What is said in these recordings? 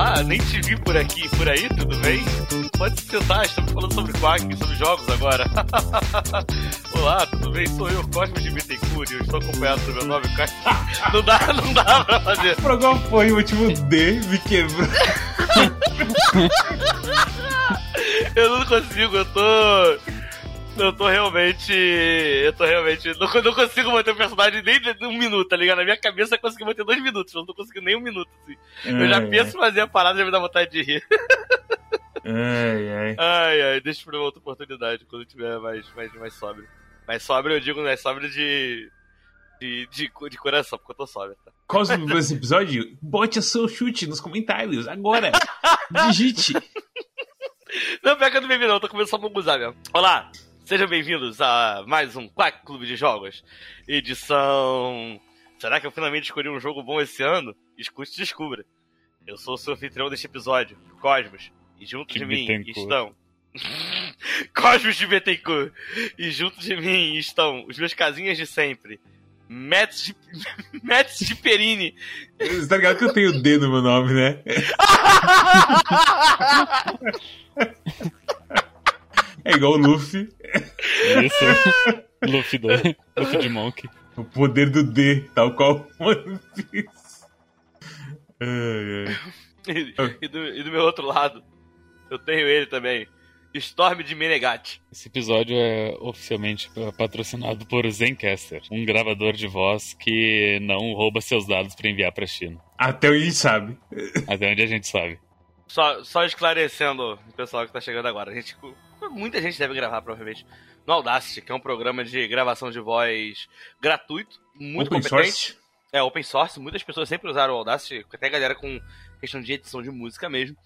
Olá, nem te vi por aqui, por aí, tudo bem? Pode se sentar, estamos falando sobre Quack, sobre jogos agora. olá, tudo bem? Sou eu, Cosmos de Bittencourt, eu estou acompanhado do meu nome, Quack. não dá, não dá pra fazer. O programa foi o último D, me quebrou. eu não consigo, eu tô eu tô realmente. Eu tô realmente. Não, não consigo manter o personagem nem um minuto, tá ligado? Na minha cabeça eu consigo manter dois minutos, eu não tô conseguindo nem um minuto, assim. eu já penso em fazer a parada e já me dá vontade de rir. Ai, ai. Ai, ai, deixa pra outra oportunidade, quando tiver mais, mais, mais sóbrio. Mais sóbrio, eu digo, né? Sóbrio de. De, de, de coração, porque eu tô sóbrio, tá? Qual o esse episódio? Bote o seu chute nos comentários, agora! Digite! Não, pega que eu não tô começando a muguzar mesmo. Olá, Sejam bem-vindos a mais um Quack Clube de Jogos. Edição. Será que eu finalmente escolhi um jogo bom esse ano? Escute e descubra. Eu sou o seu anfitrião deste episódio, Cosmos. E junto de mim estão. Cosmos de Betancourt. E junto de mim estão os meus casinhas de sempre. Mets de, Mets de Perini. Você tá ligado que eu tenho D no meu nome, né? É igual o Luffy. Isso. Luffy, do, Luffy de Monk. O poder do D, tal qual One Piece. Ai, ai. E, do, e do meu outro lado, eu tenho ele também. Storm de Menegatti. Esse episódio é oficialmente patrocinado por Zencaster, um gravador de voz que não rouba seus dados para enviar para China. Até onde a gente sabe. Até onde a gente sabe. Só, só esclarecendo o pessoal que tá chegando agora. A gente muita gente deve gravar, provavelmente, no Audacity, que é um programa de gravação de voz gratuito, muito open competente. Source. É, open source. Muitas pessoas sempre usaram o Audacity, até a galera com questão de edição de música mesmo.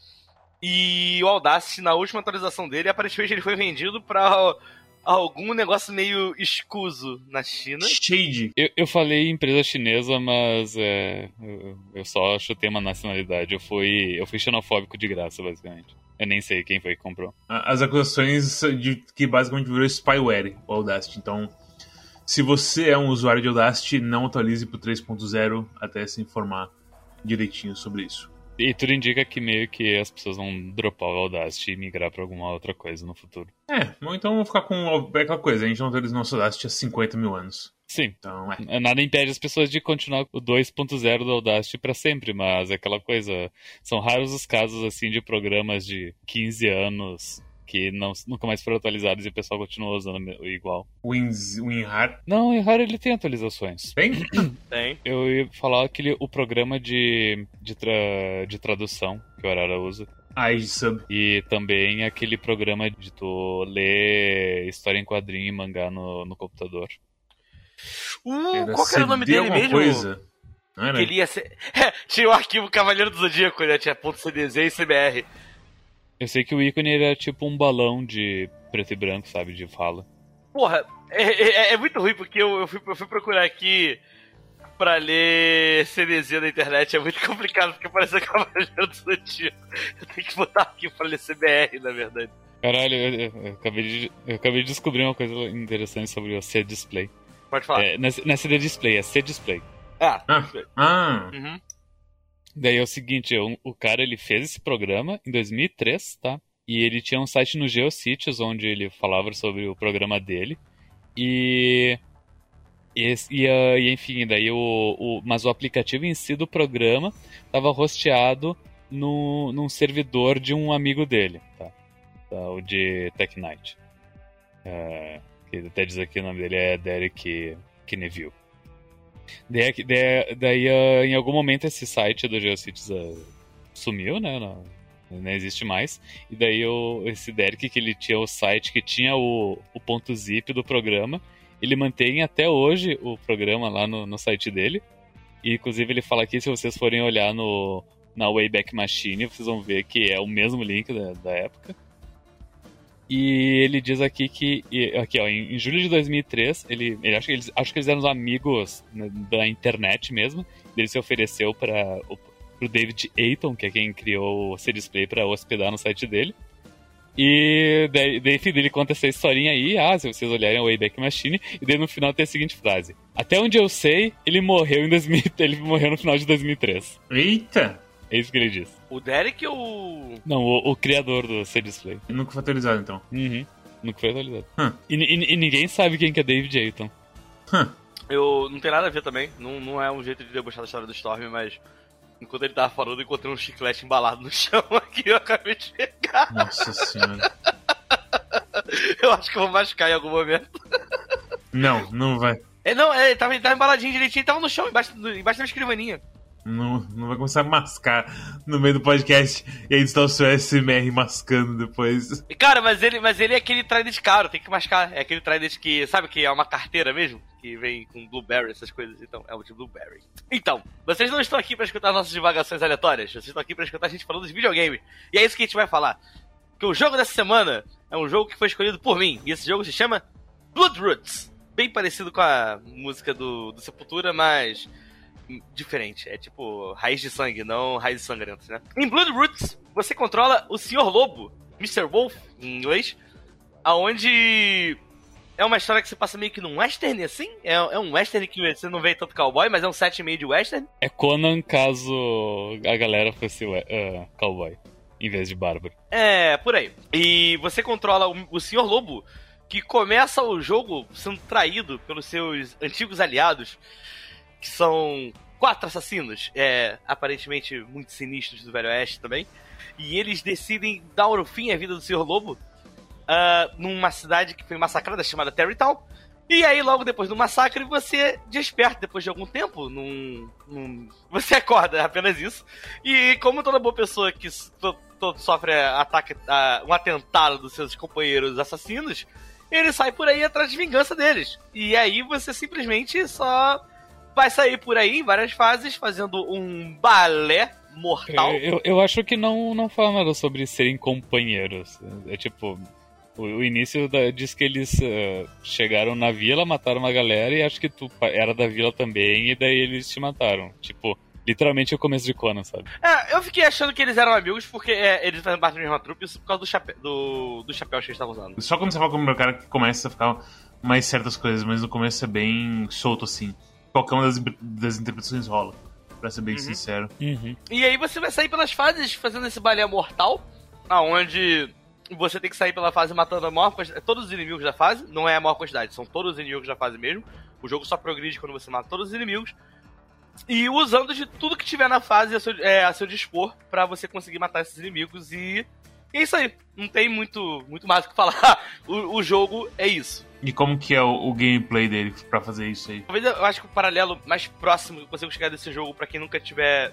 E o Audacity, na última atualização dele, aparentemente ele foi vendido para algum negócio meio escuso na China. Shade. Eu, eu falei empresa chinesa, mas é, eu, eu, só chutei uma nacionalidade. Eu fui, eu fui xenofóbico de graça, basicamente. Eu nem sei quem foi que comprou. As acusações de que basicamente virou spyware o Audacity. Então, se você é um usuário de Audacity, não atualize para o 3.0 até se informar direitinho sobre isso. E tudo indica que meio que as pessoas vão dropar o Audacity e migrar para alguma outra coisa no futuro. É, ou então vão ficar com aquela coisa, a gente não atualiza nosso Audacity há 50 mil anos. Sim. Então, é. Nada impede as pessoas de continuar o 2.0 do Audacity para sempre, mas é aquela coisa. São raros os casos assim de programas de 15 anos que não, nunca mais foram atualizados e o pessoal continua usando igual. O WinRAR? Não, o WinRAR ele tem atualizações. Tem? tem. Eu ia falar aquele, o programa de, de, tra, de tradução que o Arara usa. iSub. E também aquele programa de tu ler história em quadrinho e mangá no, no computador. Uh, era qual era o nome dele mesmo? Coisa. Não Ele ia ser... É, tinha o arquivo Cavaleiro do Zodíaco, né? Tinha ponto .cdz e CBR. Eu sei que o ícone era tipo um balão de preto e branco, sabe? De fala. Porra, é, é, é muito ruim porque eu, eu, fui, eu fui procurar aqui pra ler CDZ na internet. É muito complicado porque parece Cavaleiro do Zodíaco. Eu tenho que botar aqui pra ler CBR, na verdade. Caralho, eu, eu, eu, acabei de, eu acabei de descobrir uma coisa interessante sobre o C-Display. Pode falar. É, não é CD Display, é C-Display. Ah, ah. ah. Uhum. Daí é o seguinte, o, o cara ele fez esse programa em 2003, tá? E ele tinha um site no Geocities onde ele falava sobre o programa dele. E e, e, e, enfim, daí o, o, mas o aplicativo em si do programa estava hosteado no, num servidor de um amigo dele, tá? tá o de Tech Night. É, até diz aqui o nome dele é Derek Kneville. Daí, daí, daí uh, em algum momento esse site do GeoCities uh, sumiu, né? Não, não existe mais. E daí o, esse Derek, que ele tinha o site que tinha o, o ponto zip do programa, ele mantém até hoje o programa lá no, no site dele. E inclusive ele fala aqui, se vocês forem olhar no, na Wayback Machine, vocês vão ver que é o mesmo link da, da época. E ele diz aqui que, aqui ó, em, em julho de 2003, ele, ele acha que eles, acho que eles eram amigos né, da internet mesmo. Ele se ofereceu para o David Ayton, que é quem criou o C-Display, para hospedar no site dele. E daí, daí ele conta essa historinha aí, ah, se vocês olharem o Wayback Machine, e daí no final tem a seguinte frase: Até onde eu sei, ele morreu em 2000, ele morreu no final de 2003. Eita! É isso que ele diz. O Derek ou. Não, o, o criador do C-Display. Nunca foi atualizado, então. Uhum. Nunca foi atualizado. Hum. E, e- e ninguém sabe quem que é David Ayton. Hum. Eu não tem nada a ver também. Não, não é um jeito de debochar da história do Storm, mas. Enquanto ele tava falando, eu encontrei um chiclete embalado no chão aqui, eu acabei de pegar. Nossa senhora. Eu acho que eu vou machucar em algum momento. Não, não vai. É, não, é, ele tava, ele tava embaladinho direitinho, ele tava no chão, embaixo, embaixo da escrivaninha. Não, não vai começar a mascar no meio do podcast e aí está o seu SMR mascando depois. Cara, mas ele, mas ele é aquele trident caro, tem que mascar. É aquele trident que, sabe que é uma carteira mesmo? Que vem com blueberry, essas coisas. Então, é o de blueberry. Então, vocês não estão aqui pra escutar nossas divagações aleatórias. Vocês estão aqui pra escutar a gente falando de videogame. E é isso que a gente vai falar. Que o jogo dessa semana é um jogo que foi escolhido por mim. E esse jogo se chama Blood Roots. Bem parecido com a música do, do Sepultura, mas diferente. É tipo raiz de sangue, não raiz sangrentas, né? Em Blood Roots, você controla o Sr. Lobo, Mr. Wolf, em inglês, aonde é uma história que se passa meio que num western, assim. É, é um western que você não vê tanto cowboy, mas é um set meio de western. É Conan caso a galera fosse uh, cowboy, em vez de bárbaro. É, por aí. E você controla o, o Sr. Lobo, que começa o jogo sendo traído pelos seus antigos aliados, que são quatro assassinos, é, aparentemente muito sinistros do Velho Oeste também. E eles decidem dar o fim à vida do Sr. Lobo ah, numa cidade que foi massacrada chamada Terrytown. E aí, logo depois do massacre, você desperta depois de algum tempo. Num, num- Você acorda, é apenas isso. E como toda boa pessoa que to- to- sofre ataque, ah, um atentado dos seus companheiros assassinos, ele sai por aí atrás de vingança deles. E aí você simplesmente só vai sair por aí em várias fases, fazendo um balé mortal. Eu, eu, eu acho que não, não fala nada sobre serem companheiros. É tipo. O, o início da- diz que eles eh, chegaram na vila, mataram uma galera e acho que tu era da vila também, e daí eles te mataram. Tipo, literalmente o começo de Conan, sabe? É, eu fiquei achando que eles eram amigos porque é, eles fazem parte da mesma trupe, isso por causa do, chape... do, do chapéu que eles estavam usando. Só quando você fala com o cara que começa a ficar mais certas coisas, mas no começo é bem solto assim. Qualquer uma das, das interpretações rola, pra ser bem Uhum. sincero. Uhum. E aí você vai sair pelas fases fazendo esse balé mortal, aonde você tem que sair pela fase matando a maior quantidade, todos os inimigos da fase, não é a maior quantidade, são todos os inimigos da fase mesmo. O jogo só progride quando você mata todos os inimigos. E usando de tudo que tiver na fase a seu, é, a seu dispor pra você conseguir matar esses inimigos e. e é isso aí. Não tem muito, muito mais o que falar. o, o jogo é isso. E como que é o, o gameplay dele pra fazer isso aí? Talvez eu acho que o paralelo mais próximo que eu consigo chegar desse jogo, pra quem nunca tiver.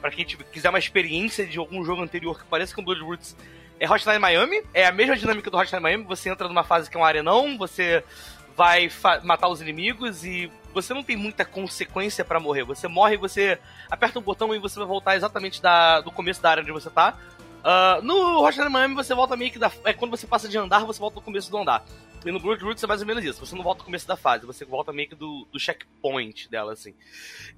Pra quem quiser uma experiência de algum jogo anterior que pareça com Blood Roots, é Hotline Miami. É a mesma dinâmica do Hotline Miami. Você entra numa fase que é um arenão, você vai matar os inimigos e você não tem muita consequência pra morrer. Você morre, você aperta um botão e você vai voltar exatamente da, do começo da área onde você tá. Ah, no Hotline Miami você volta meio que da. É, quando você passa de andar, você volta do começo do andar. E no Blood Roots é mais ou menos isso. Você não volta do começo da fase, você volta meio que do, do checkpoint dela, assim.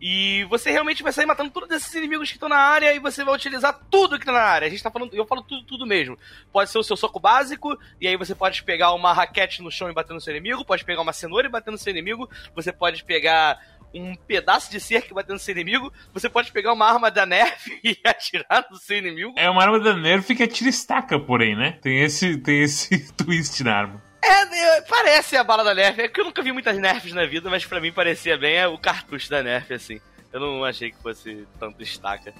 E você realmente vai sair matando todos esses inimigos que estão na área e você vai utilizar tudo que tá na área. A gente tá falando, eu falo tudo, tudo mesmo. Pode ser o seu soco básico, e aí você pode pegar uma raquete no chão e bater no seu inimigo, pode pegar uma cenoura e bater no seu inimigo, você pode pegar um pedaço de cerca bater no seu inimigo, você pode pegar uma arma da Nerf e atirar no seu inimigo. É uma arma da Nerf que atira estaca, porém, né? Tem esse, tem esse twist na arma. É, parece a bala da Nerf. É que eu nunca vi muitas Nerfs na vida, mas pra mim parecia bem é, o cartucho da Nerf, assim. Eu não achei que fosse tanto estaca.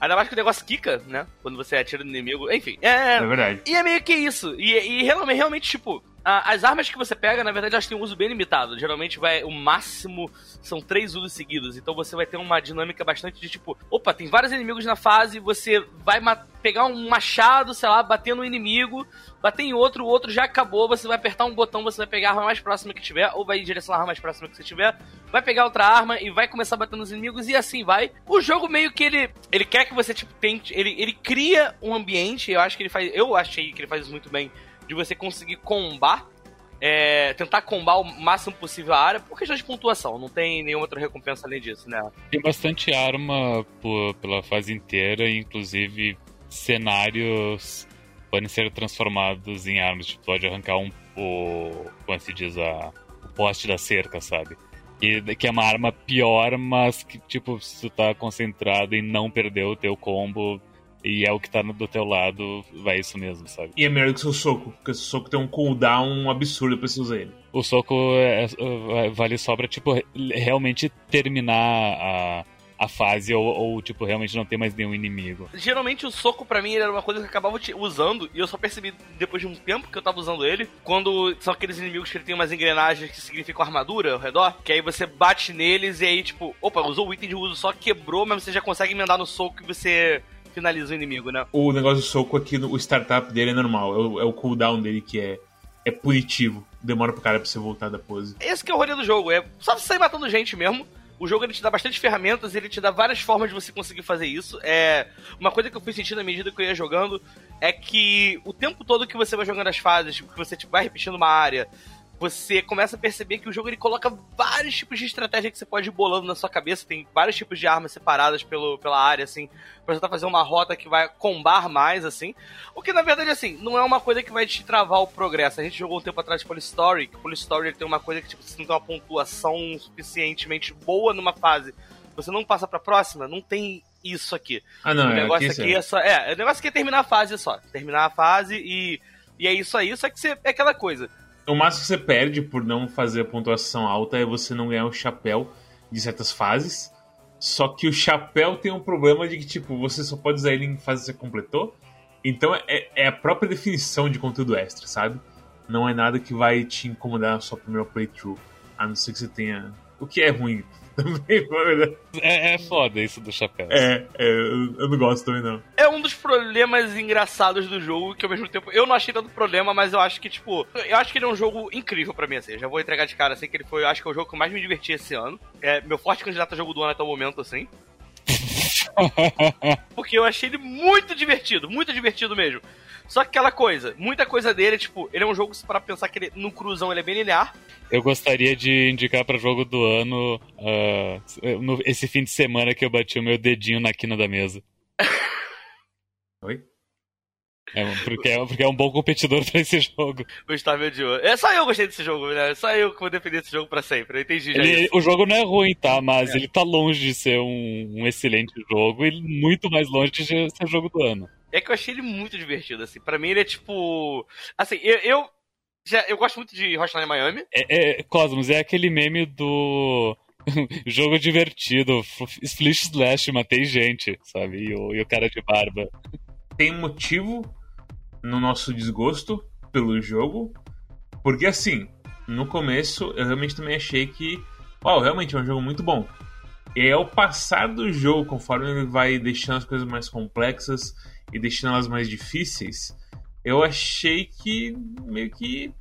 Ainda mais que o negócio quica, né? Quando você atira no inimigo. Enfim, é. É verdade. E é meio que isso. E, e realmente, realmente, tipo, as armas que você pega, na verdade, elas têm um uso bem limitado. Geralmente vai. O máximo são três usos seguidos. Então você vai ter uma dinâmica bastante de tipo, opa, tem vários inimigos na fase, você vai pegar um machado, sei lá, bater no inimigo, bater em outro, o outro já acabou, você vai apertar um botão, você vai pegar a arma mais próxima que tiver, ou vai em direção à arma mais próxima que você tiver, vai pegar outra arma e vai começar bater nos inimigos e assim vai. O jogo meio que ele ele quer que você tipo tente, ele ele cria um ambiente, eu acho que ele faz, eu achei que ele faz isso muito bem de você conseguir combar é, tentar combar o máximo possível a área por questão de pontuação, não tem nenhuma outra recompensa além disso, né? Tem bastante arma por- pela fase inteira, inclusive cenários podem ser transformados em armas. Tipo, pode arrancar um, o, como se diz, a, o poste da cerca, sabe? E, que é uma arma pior, mas que, tipo, se tu tá concentrado em não perder o teu combo, e é o que tá do teu lado, vai isso mesmo, sabe? E é melhor que o seu soco, porque o seu soco tem um cooldown absurdo pra você usar ele. O soco é- é- vale só pra, tipo, re- realmente terminar a, a fase ou, ou, tipo, realmente não ter mais nenhum inimigo. Geralmente o soco pra mim ele era uma coisa que eu acabava usando e eu só percebi depois de um tempo que eu tava usando ele, quando são aqueles inimigos que ele tem umas engrenagens que significam armadura ao redor, que aí você bate neles e aí tipo, opa, usou o item de uso só quebrou, mas você já consegue emendar no soco e você finaliza o inimigo, né? O negócio do soco aqui, o startup dele é normal, é o, é o cooldown dele que é, é punitivo. Demora pro cara pra você voltar da pose. Esse que é o rolê do jogo, é só você sair matando gente mesmo. O jogo ele te dá bastante ferramentas, ele te dá várias formas de você conseguir fazer isso. É uma coisa que eu fui sentindo à medida que eu ia jogando é que o tempo todo que você vai jogando as fases, que você tipo, vai repetindo uma área, você começa a perceber que o jogo ele coloca vários tipos de estratégia que você pode ir bolando na sua cabeça. Tem vários tipos de armas separadas pelo, pela área, assim, pra tentar fazer uma rota que vai combar mais, assim. O que na verdade, assim, não é uma coisa que vai te travar o progresso. A gente jogou um tempo atrás Polystory, que Polystory ele tem uma coisa que, tipo, se não tem uma pontuação suficientemente boa numa fase, você não passa pra próxima, não tem isso aqui. Ah, não, o é negócio aqui, aqui é só. É, o negócio aqui é terminar a fase só. Terminar a fase e. E é isso aí, só que você, é aquela coisa. O máximo que você perde por não fazer a pontuação alta é você não ganhar o chapéu de certas fases. Só que o chapéu tem um problema de que, tipo, você só pode usar ele em fase que você completou. Então é, é a própria definição de conteúdo extra, sabe? Não é nada que vai te incomodar na sua primeira playthrough. A não ser que você tenha. O que é ruim também, verdade. É, é foda isso do chapéu. É, é, eu não gosto também não. É um dos problemas engraçados do jogo, que ao mesmo tempo eu não achei tanto problema, mas eu acho que, tipo, eu acho que ele é um jogo incrível pra mim, assim. Já vou entregar de cara, assim, que ele foi, eu acho que é o jogo que eu mais me diverti esse ano. É meu forte candidato a jogo do ano até o momento, assim. Porque eu achei ele muito divertido, muito divertido mesmo. Só que aquela coisa, muita coisa dele, tipo, ele é um jogo, para pensar que ele, no cruzão ele é bem linear. Eu gostaria de indicar pra jogo do ano ah, no- esse fim de semana que eu bati o meu dedinho na quina da mesa. Oi? É, porque, é, porque é um bom competidor pra esse jogo. Gustavo de É só eu gostei desse jogo, né? Só eu que vou defender esse jogo pra sempre. Eu entendi já Ele- isso. o jogo não é ruim, tá? É. Mas ele tá longe de ser um, um excelente jogo e muito mais longe de ser jogo do ano. É que eu achei ele muito divertido, assim. Pra mim ele é tipo. Assim, eu. eu... Já, eu gosto muito de Hotline Miami. É, é, Cosmos, é aquele meme do jogo divertido, Splish Slash, matei gente, sabe? E o, e o cara de barba. tem motivo no nosso desgosto pelo jogo, porque assim, no começo eu realmente também achei que, uau, realmente é um jogo muito bom. E aí, ao passar do jogo, conforme ele vai deixando as coisas mais complexas e deixando elas mais difíceis, eu achei que meio que.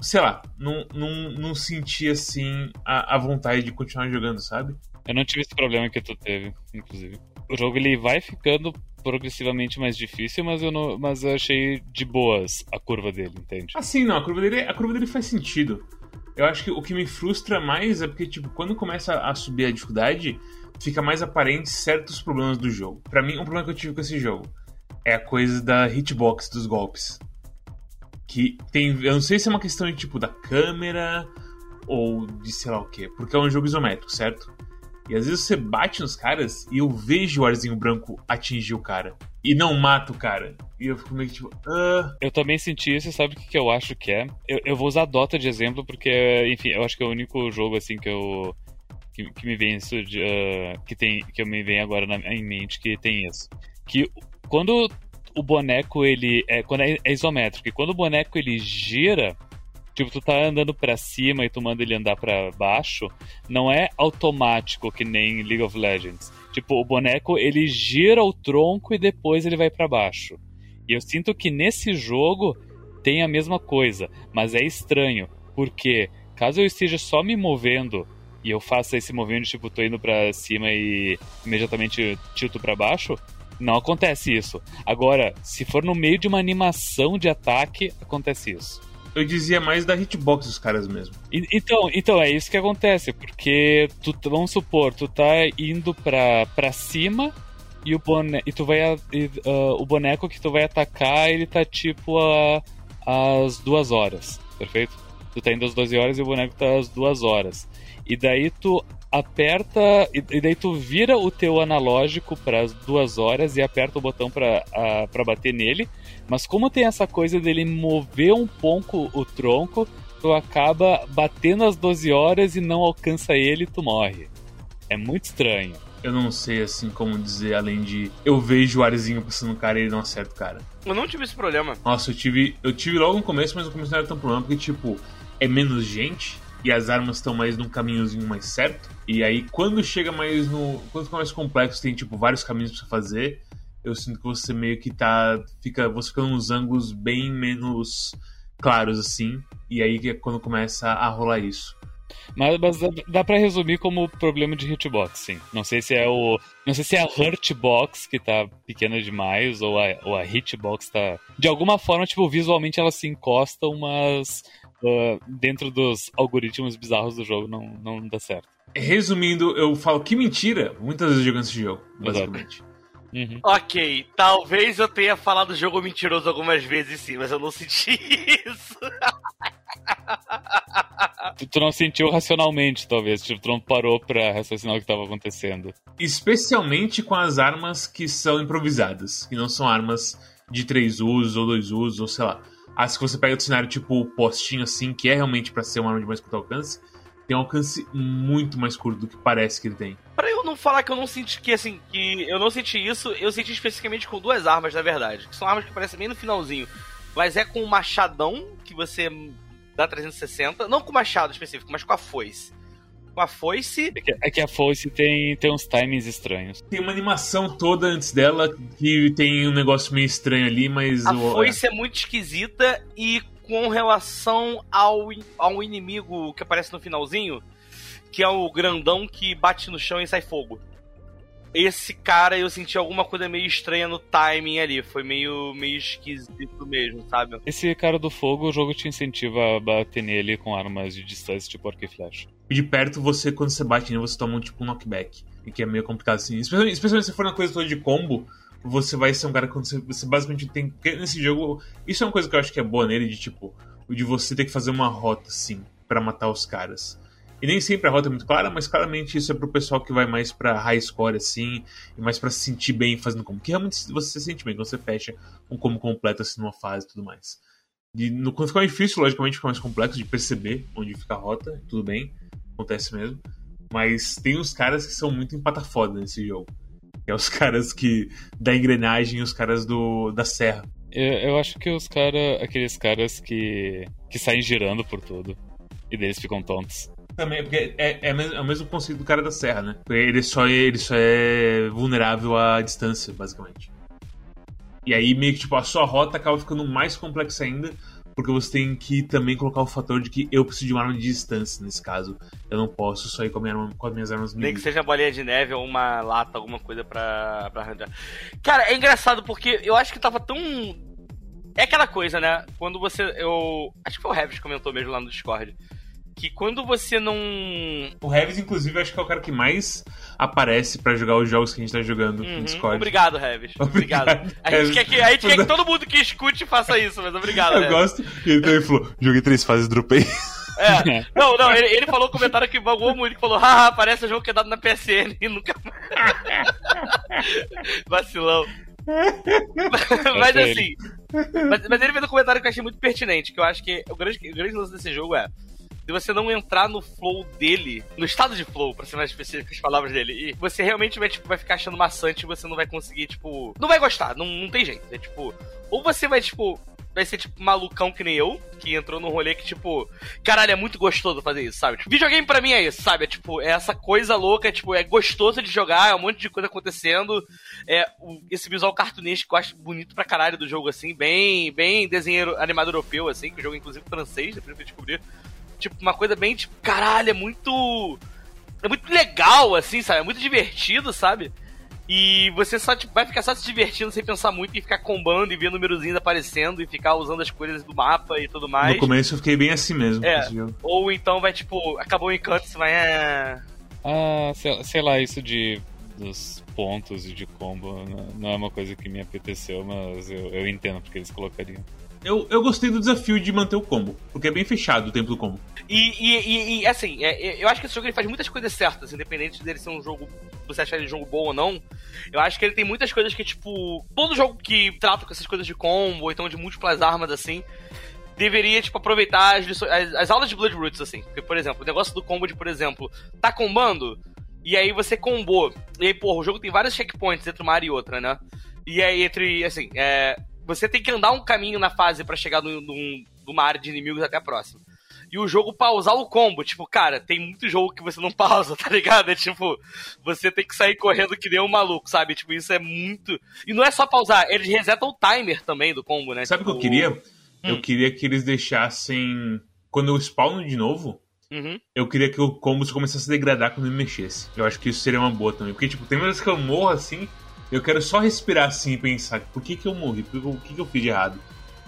Sei lá, não, não, não senti assim a, a vontade de continuar jogando, sabe? Eu não tive esse problema que tu teve, inclusive. O jogo ele vai ficando progressivamente mais difícil, mas eu, não, mas eu achei de boas a curva dele, entende? Assim, não, a curva dele, a curva dele faz sentido. Eu acho que o que me frustra mais é porque, tipo, quando começa a subir a dificuldade, fica mais aparente certos problemas do jogo. Pra mim, um problema que eu tive com esse jogo é a coisa da hitbox dos golpes. Que tem. Eu não sei se é uma questão de, tipo, da câmera ou de sei lá o quê. Porque é um jogo isométrico, certo? E às vezes você bate nos caras e eu vejo o arzinho branco atingir o cara. E não mata o cara. E eu fico meio que tipo. Ah, Eu também senti isso, sabe o que, que eu acho que é? Eu, eu vou usar Dota de exemplo, porque, enfim, eu acho que é o único jogo assim que eu. Que, que me vem isso de, ah, que tem que eu me vem agora na, em mente que tem isso. Que quando o boneco ele é quando é, é isométrico, e quando o boneco ele gira, tipo tu tá andando pra cima e tu manda ele andar pra baixo, não é automático que nem League of Legends. Tipo, o boneco ele gira o tronco e depois ele vai pra baixo. E eu sinto que nesse jogo tem a mesma coisa, mas é estranho, porque caso eu esteja só me movendo e eu faça esse movimento, tipo, tô indo pra cima e imediatamente tilto pra baixo, não acontece isso. Agora, se for no meio de uma animação de ataque, acontece isso. eu dizia mais da hitbox dos caras mesmo. E- Então, então é isso que acontece, porque tu, vamos supor, tu tá indo pra, pra cima e o boneco, e tu vai e, ah, o boneco que tu vai atacar, ele tá tipo a, às duas horas, perfeito? Tu tá indo às 12 horas e o boneco tá às duas horas. E daí tu aperta e, daí tu vira o teu analógico para as duas horas e aperta o botão para bater nele. Mas como tem essa coisa dele mover um pouco o tronco, tu acaba batendo as 12 horas e não alcança ele e tu morre. É muito estranho. Eu não sei assim como dizer, além de eu vejo o Arzinho passando o cara e ele não acerta o cara. Eu não tive esse problema. Nossa, eu tive. Eu tive logo no começo, mas no começo não era tão problema, porque, tipo, é menos gente e as armas estão mais num caminhozinho mais certo. E aí, quando chega mais no. Quando fica mais complexo, tem, tipo, vários caminhos pra fazer. Eu sinto que você meio que tá. Fica, você fica nos ângulos bem menos claros, assim. E aí é quando começa a rolar isso. Mas, mas dá, dá pra resumir como problema de hitbox, sim. Não sei se é o. Não sei se é a hurtbox que tá pequena demais, ou a, ou a hitbox tá. De alguma forma, tipo, visualmente elas se encostam, mas uh, dentro dos algoritmos bizarros do jogo não, não dá certo. Resumindo, eu falo que mentira muitas vezes jogando esse jogo, basicamente. Uhum. Ok, talvez eu tenha falado jogo mentiroso algumas vezes sim, mas eu não senti isso. tu, tu, não sentiu racionalmente, talvez. Tipo, tu não parou pra raciocinar o que estava acontecendo. Especialmente com as armas que são improvisadas, que não são armas de três usos ou dois usos, ou sei lá. As que você pega do cenário tipo postinho assim, que é realmente para ser uma arma de mais curto alcance, tem um alcance muito mais curto do que parece que ele tem. Pra eu não falar que eu não senti que assim, que eu não senti isso, eu senti especificamente com duas armas, na verdade. Que são armas que aparecem bem no finalzinho. Mas é com o machadão que você dá 360. Não com o machado específico, mas com a foice. Com a foice. É que, é que a foice tem, tem uns timings estranhos. Tem uma animação toda antes dela que tem um negócio meio estranho ali, mas. A o... foice é. muito esquisita e com relação ao, ao inimigo que aparece no finalzinho, que é o grandão que bate no chão e sai fogo esse cara eu senti alguma coisa meio estranha no timing ali. Foi meio, meio esquisito mesmo, sabe? Esse cara do fogo, o jogo te incentiva a bater nele com armas de distância, tipo arco e flecha. De perto, você, quando você bate nele, você toma um tipo um knockback. E que é meio complicado assim. Especialmente, especialmente se for na coisa toda de combo, você vai ser um cara quando você, você basicamente tem. Nesse jogo, isso é uma coisa que eu acho que é boa nele, de tipo, de você ter que fazer uma rota, assim, para matar os caras. E nem sempre a rota é muito clara, mas claramente isso é pro pessoal que vai mais pra high score, assim, e mais para se sentir bem fazendo como. Que realmente você se sente bem quando você fecha um como completo, assim, numa fase e tudo mais. E no, quando fica mais difícil, logicamente fica mais complexo de perceber onde fica a rota, tudo bem, acontece mesmo. Mas tem uns caras que são muito empatafoda nesse jogo. Que é os caras que. da engrenagem os caras do da serra. Eu, eu acho que os caras. aqueles caras que. que saem girando por tudo. E deles ficam tontos. Também, porque é, é, é, o mesmo conceito do cara da serra, né? Ele só, é, ele só é vulnerável à distância, basicamente. E aí, meio que, tipo, a sua rota acaba ficando mais complexa ainda, porque você tem que também colocar o fator de que eu preciso de uma arma de distância, nesse caso. Eu não posso só ir com, arma, com as minhas armas Nem que seja bolinha de neve ou uma lata, alguma coisa pra, pra arranjar. Cara, é engraçado porque eu acho que tava tão é aquela coisa, né? Quando você. Eu. Acho que foi o Revis que comentou mesmo lá no Discord que quando você não. O Revis, inclusive, acho que é o cara que mais aparece para jogar os jogos que a gente tá jogando uhum. no Discord. Obrigado, Revis. Obrigado. obrigado. A gente, quer que, a gente quer que todo mundo que escute faça isso, mas obrigado. Eu gosto. E então ele falou: joguei três fases, dropei. É. Não, não, ele, ele falou um comentário que bagou muito, que falou, haha, parece um jogo que é dado na PSN e nunca Vacilão. mas assim. Mas, mas, ele fez um comentário que eu achei muito pertinente, que eu acho que o grande, o grande lance desse jogo é de você não entrar no flow dele, no estado de flow, pra ser mais específico as palavras dele, e você realmente vai, tipo, vai ficar achando maçante e você não vai conseguir, tipo. Não vai gostar, não, não tem jeito. É tipo. Ou você vai, tipo, vai ser tipo malucão que nem eu, que entrou num rolê que, tipo, caralho, é muito gostoso fazer isso, sabe? Tipo, videogame pra mim é isso, sabe? É tipo, é essa coisa louca, é, tipo, é gostoso de jogar, é um monte de coisa acontecendo. É o, esse visual cartunesco que eu acho bonito pra caralho do jogo, assim, bem, bem desenho animado europeu, assim, que o jogo é inclusive francês, depois eu descobrir. Tipo, uma coisa bem, tipo, caralho, é muito. É muito legal, assim, sabe? É muito divertido, sabe? E você só tipo, vai ficar só se divertindo sem pensar muito e ficar combando e ver númerozinhos aparecendo e ficar usando as coisas do mapa e tudo mais. No começo eu fiquei bem assim mesmo. É. Ou então vai, tipo, acabou o encanto, você vai. É... Ah, sei, sei lá, isso de dos pontos e de combo não, não, é uma coisa que me apeteceu, mas eu, eu entendo porque eles colocariam. Eu, eu gostei do desafio de manter o combo, porque é bem fechado o tempo do combo. E, e, e, e assim, é, eu acho que esse jogo ele faz muitas coisas certas, independente dele ser um jogo. Você achar ele um jogo bom ou não. Eu acho que ele tem muitas coisas que, tipo. Todo jogo que trata com essas coisas de combo, ou então de múltiplas armas assim. Deveria, tipo, aproveitar as, as, as aulas de Blood Roots, assim. Porque, por exemplo, o negócio do combo de, por exemplo, tá combando, e aí você combou. E aí, porra, o jogo tem vários checkpoints entre uma área e outra, né? E aí, entre, assim, é, você tem que andar um caminho na fase para chegar num, num, numa área de inimigos até a próxima. E o jogo pausar o combo, tipo, cara, tem muito jogo que você não pausa, tá ligado? É tipo, você tem que sair correndo que nem um maluco, sabe? Tipo, isso é muito. E não é só pausar, eles resetam o timer também do combo, né? Sabe o tipo... que eu queria? Hum. Eu queria que eles deixassem. Quando eu spawno de novo, Uhum. Eu queria que o combo começasse a degradar quando ele mexesse. Eu acho que isso seria uma boa também. Porque, tipo, tem vezes que eu morro assim, eu quero só respirar assim e pensar, por que, que eu morri? Por que, o que, que eu fiz de errado?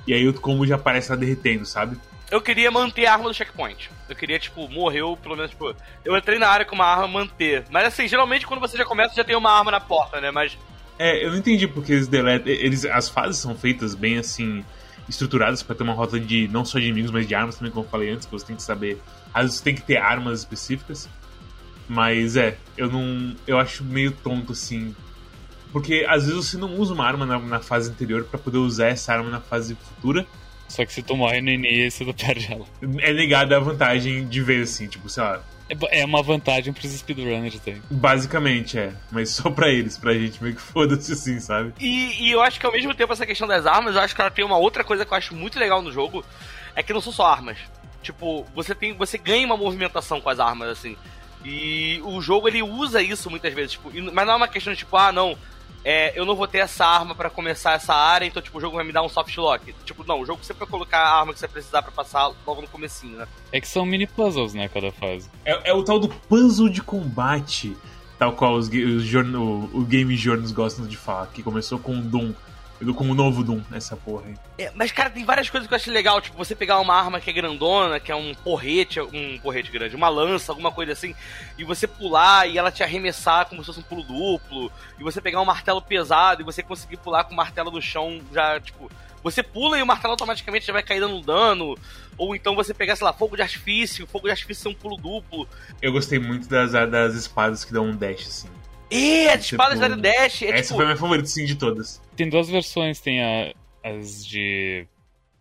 E aí o combo já aparece lá derretendo, sabe? Eu queria manter a arma do checkpoint. Eu queria, tipo, morreu, pelo menos, tipo, eu entrei na área com uma arma manter. Mas assim, geralmente quando você já começa, já tem uma arma na porta, né? Mas. É, eu não entendi porque eles deletam. Eles, as fases são feitas bem assim, estruturadas para ter uma rota de não só de inimigos, mas de armas também, como eu falei antes, que você tem que saber às vezes tem que ter armas específicas. Mas é, eu não. Eu acho meio tonto assim. Porque às vezes você não usa uma arma na, na fase anterior para poder usar essa arma na fase futura. Só que se tu morre no início, tu perde ela. É negada a vantagem de ver assim, tipo, sei lá. É uma vantagem pros speedrunners também. Basicamente, é. Mas só pra eles, pra gente meio que foda-se assim, sabe? E, e eu acho que ao mesmo tempo essa questão das armas, eu acho que ela tem uma outra coisa que eu acho muito legal no jogo. É que não são só armas. Tipo, você tem. Você ganha uma movimentação com as armas, assim. E o jogo ele usa isso muitas vezes, tipo, mas não é uma questão de tipo, ah, não, é, eu não vou ter essa arma para começar essa área, então tipo, o jogo vai me dar um soft lock. Tipo, não, o jogo sempre vai colocar a arma que você precisar para passar logo no comecinho, né? É que são mini puzzles, né, cada fase. É, é o tal do puzzle de combate, tal qual os, os o, o Game Journals gostam de falar, que começou com o Doom com o novo Doom, essa porra aí. É, mas, cara, tem várias coisas que eu acho legal. Tipo, você pegar uma arma que é grandona, que é um porrete, um porrete grande, uma lança, alguma coisa assim, e você pular e ela te arremessar como se fosse um pulo duplo, e você pegar um martelo pesado e você conseguir pular com o martelo no chão já, tipo. Você pula e o martelo automaticamente já vai cair dando dano. Ou então você pegar, sei lá, fogo de artifício, fogo de artifício é um pulo duplo. Eu gostei muito das, das espadas que dão um dash, assim. E as espadas da Dash. É, essa tipo... foi a minha favorita, sim, de todas. Tem duas versões, tem a, as de.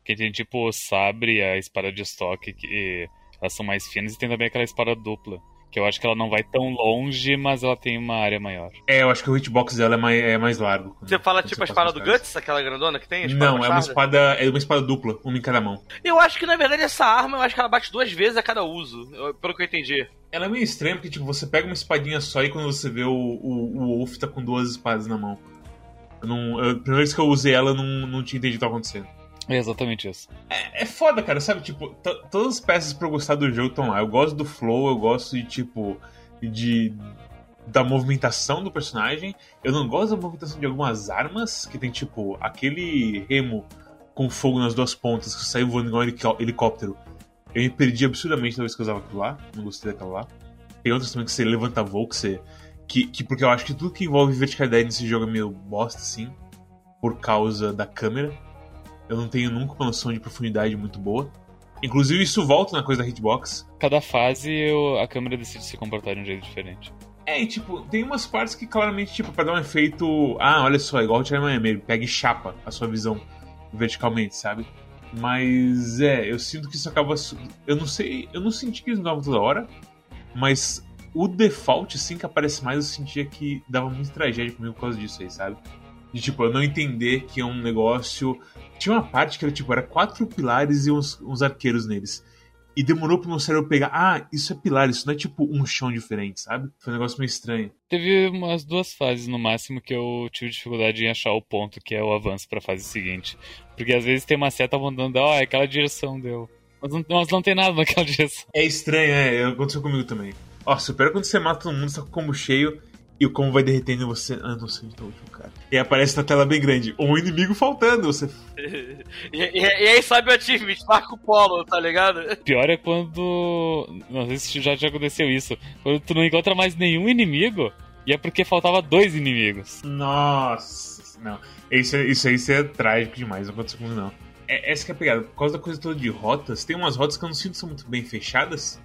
Que tem tipo o sabre e a espada de estoque, que elas são mais finas, e tem também aquela espada dupla. Que eu acho que ela não vai tão longe, mas ela tem uma área maior. É, eu acho que o hitbox dela é mais, é mais largo. Você fala tipo a espada do Guts, aquela grandona que tem? Não, é uma espada, é uma espada dupla, uma em cada mão. Eu acho que na verdade essa arma, eu acho que ela bate duas vezes a cada uso, pelo que eu entendi. Ela é meio estranha, porque tipo, você pega uma espadinha só e quando você vê o, o, o Wolf tá com duas espadas na mão. Eu não, eu, a primeira vez que eu usei ela, eu não, não tinha entendido o que tá acontecendo. É exatamente isso. É, é foda, cara, sabe? Tipo, todas as peças pra eu gostar do jogo estão lá. Eu gosto do flow, eu gosto de, tipo, de da movimentação do personagem. Eu não gosto da movimentação de algumas armas, que tem, tipo, aquele remo com fogo nas duas pontas que saiu voando igual um helicóptero. Eu me perdi absurdamente toda vez que eu usava aquilo lá. Não gostei daquela lá. Tem outras também que você levanta voo, que você. Que, que, porque eu acho que tudo que envolve verticalidade nesse jogo é meio bosta, assim. Por causa da câmera. Eu não tenho nunca uma noção de profundidade muito boa. Inclusive, isso volta na coisa da hitbox. Cada fase eu, a câmera decide se comportar de um jeito diferente. É, e tipo, tem umas partes que claramente, tipo, pra dar um efeito. Ah, olha só, igual o Charlie Miami, pega e chapa a sua visão verticalmente, sabe? Mas é, eu sinto que isso acaba. Eu não sei. Eu não senti que eles davam toda hora, mas o default, sim, que aparece mais, eu sentia que dava muita tragédia comigo por causa disso aí, sabe? De tipo, eu não entender que é um negócio. Tinha uma parte que era tipo, era quatro pilares e uns, uns arqueiros neles. E demorou pro meu cérebro pegar, ah, isso é pilar, isso não é tipo um chão diferente, sabe? Foi um negócio meio estranho. Teve umas duas fases no máximo que eu tive dificuldade em achar o ponto que é o avanço pra fase seguinte. Porque às vezes tem uma seta apontando, ó, oh, é aquela direção deu. Mas não, mas não tem nada naquela direção. É estranho, é, aconteceu comigo também. Ó, supera quando você mata todo mundo, tá com o combo cheio e o combo vai derretendo você. Ah, não sei onde tá o último cara. E aparece na tela bem grande, um inimigo faltando. Você. e, e, e, aí sabe o achievement, Marco Polo, tá ligado? Pior é quando. Não sei se já, já aconteceu isso. Quando tu não encontra mais nenhum inimigo. E é porque faltava dois inimigos. Nossa, não. Isso, isso aí isso é trágico demais, não aconteceu comigo não. é, essa que é a pegada. Por causa da coisa toda de rotas, tem umas rotas que eu não sinto são muito bem fechadas.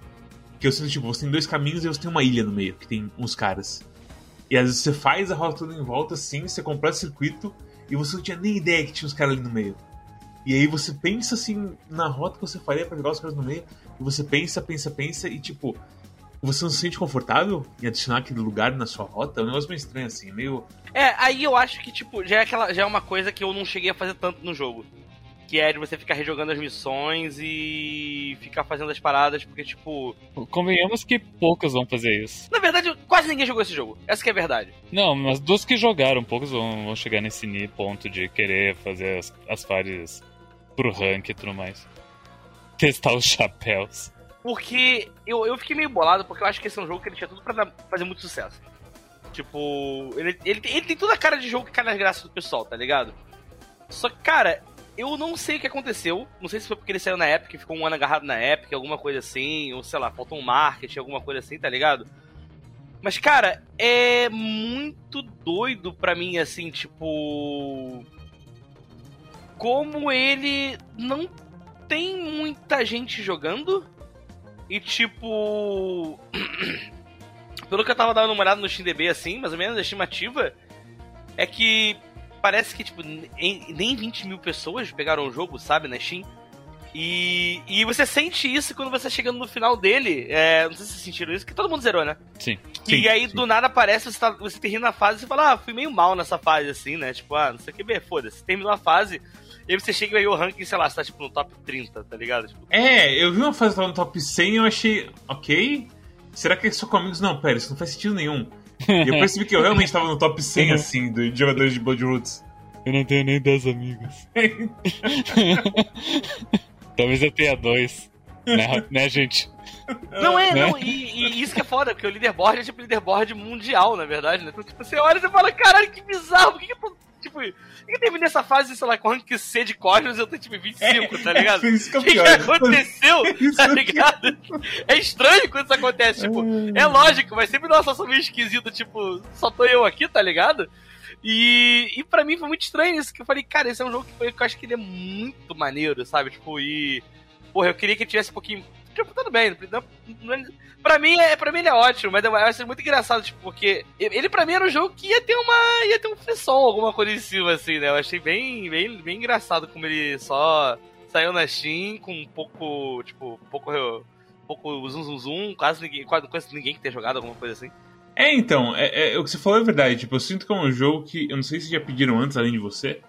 Que eu sinto, tipo, você tem dois caminhos e você tem uma ilha no meio, que tem uns caras. E às vezes você faz a rota toda em volta assim, você completa o circuito e você não tinha nem ideia que tinha uns caras ali no meio. E aí você pensa assim na rota que você faria para jogar os caras no meio, e você pensa, pensa, pensa, e tipo, você não se sente confortável em adicionar aquele lugar na sua rota? É um negócio meio estranho, assim, meio. É, aí eu acho que, tipo, já é, aquela, já é uma coisa que eu não cheguei a fazer tanto no jogo. Que é de você ficar rejogando as missões e ficar fazendo as paradas, porque, tipo. Convenhamos que poucas vão fazer isso. Na verdade, quase ninguém jogou esse jogo. Essa que é a verdade. Não, mas dos que jogaram, poucos vão, vão chegar nesse ponto de querer fazer as, as fases pro rank e tudo mais. Testar os chapéus. Porque eu, eu fiquei meio bolado, porque eu acho que esse é um jogo que ele tinha tudo pra dar- fazer muito sucesso. Tipo, ele, ele, tem- ele tem toda a cara de jogo que cai nas graças do pessoal, tá ligado? Só que, cara, eu não sei o que aconteceu. Não sei se foi porque ele saiu na Epic, ficou um ano agarrado na Epic, alguma coisa assim, ou sei lá, faltou um marketing, alguma coisa assim, tá ligado? Mas, cara, é muito doido pra mim, assim, tipo. Como ele não tem muita gente jogando. E, tipo. Pelo que eu tava dando uma olhada no SteamDB, assim, mais ou menos, a estimativa é que parece que, tipo, nem, nem 20 mil pessoas pegaram o jogo, sabe, na Steam. E, e você sente isso quando você chegando no final dele. É, não sei se vocês sentiram isso, que todo mundo zerou, né? Sim. e Sim, aí, sim. do nada, aparece, você, tá, você termina a fase e você fala, ah, fui meio mal nessa fase, assim, né? Tipo, ah, não sei o que, foda-se. Terminou a fase, e aí você chega e aí o ranking, sei lá, você tá, tipo, no top 30, tá ligado? Tipo, É, eu vi uma fase que tava no top 100 e eu achei, ok. Será que é só com amigos? Não, pera, isso não faz sentido nenhum. E eu percebi que eu realmente tava no top 100, assim, de jogadores de Bloodroots. Eu não tenho nem 10 amigos. Talvez eu tenha dois. né, né, gente? Não é, Né? não, e, e isso que é foda, porque o leaderboard é tipo leaderboard mundial, na verdade, né? Então, tipo, você olha e você fala, caralho, que bizarro, por que que eu tô, tipo, eu terminei essa fase, sei lá, com rank C de Cosmos eu tô, tipo, em 25, tá ligado? É, isso que é O que, aconteceu? Isso tá é ligado? É estranho quando isso acontece, tipo, é lógico, mas sempre numa situação meio esquisita, tipo, só tô eu aqui, tá ligado? E, e pra mim foi muito estranho isso, que eu falei, cara, esse é um jogo que, foi- que eu acho que ele é muito maneiro, sabe? Tipo, e. Porra, eu queria que ele tivesse um pouquinho. Tipo, tudo bem, não, não, pra, mim é, pra mim ele é ótimo, mas eu acho muito engraçado, tipo, porque ele pra mim era um jogo que ia ter uma. ia ter um frisson, alguma coisa em cima, assim, né? Eu achei bem, bem, bem engraçado como ele só saiu na Steam com um pouco, tipo, um pouco. Um pouco zum zum zum, quase ninguém, quase, quase ninguém que tenha jogado alguma coisa assim. É, então, é, é- o que você falou é verdade. Tipo, eu sinto que é um jogo que. Eu não sei se já pediram antes, além de você,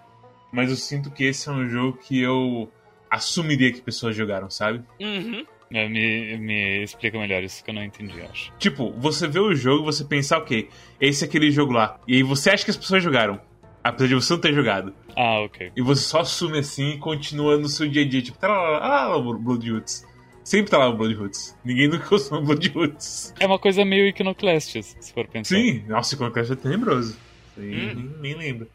mas eu sinto que esse é um jogo que eu assumiria que pessoas jogaram, sabe? Uhum. É, Me, me explica melhor isso que eu não entendi, eu acho. Tipo, você vê o jogo, você pensa, ok, esse é aquele jogo lá. E aí você acha que as pessoas jogaram, apesar de você não ter jogado. Ah, ok. E você só assume assim e continua no seu dia a dia. Tipo, tá lá, lá, lá, lá o Bloodroots. Sempre tá lá o Bloodroots. Ninguém nunca usou o Bloodroots. É uma coisa meio Iconoclastes, se for pensar. Sim, nossa, Iconoclast é tenebroso. Hum. nem, nem lembro.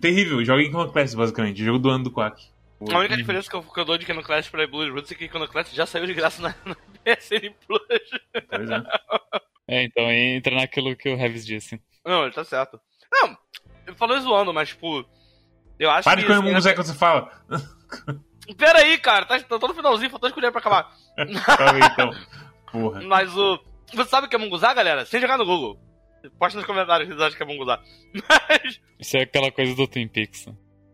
Terrível, joga em Iconoclast, basicamente. Jogo do ano do Quack. A única diferença que eu, que eu dou de Clash pra Blood Roots é que Clash já saiu de graça na, na PSN Plus. Pois é. É, então entra naquilo que o Revis disse. Não, ele tá certo. Não, ele falou zoando, mas, tipo, eu acho Para de que... comer música quando você fala. Pera aí, cara, tá, tá todo finalzinho, faltou escolher pra acabar. Calma aí, então. Porra. Mas o... Você sabe o que é Munguzá, galera? Sem jogar no Google. Posta nos comentários se vocês acham que é Munguzá. Mas... Isso é aquela coisa do Twin Peaks.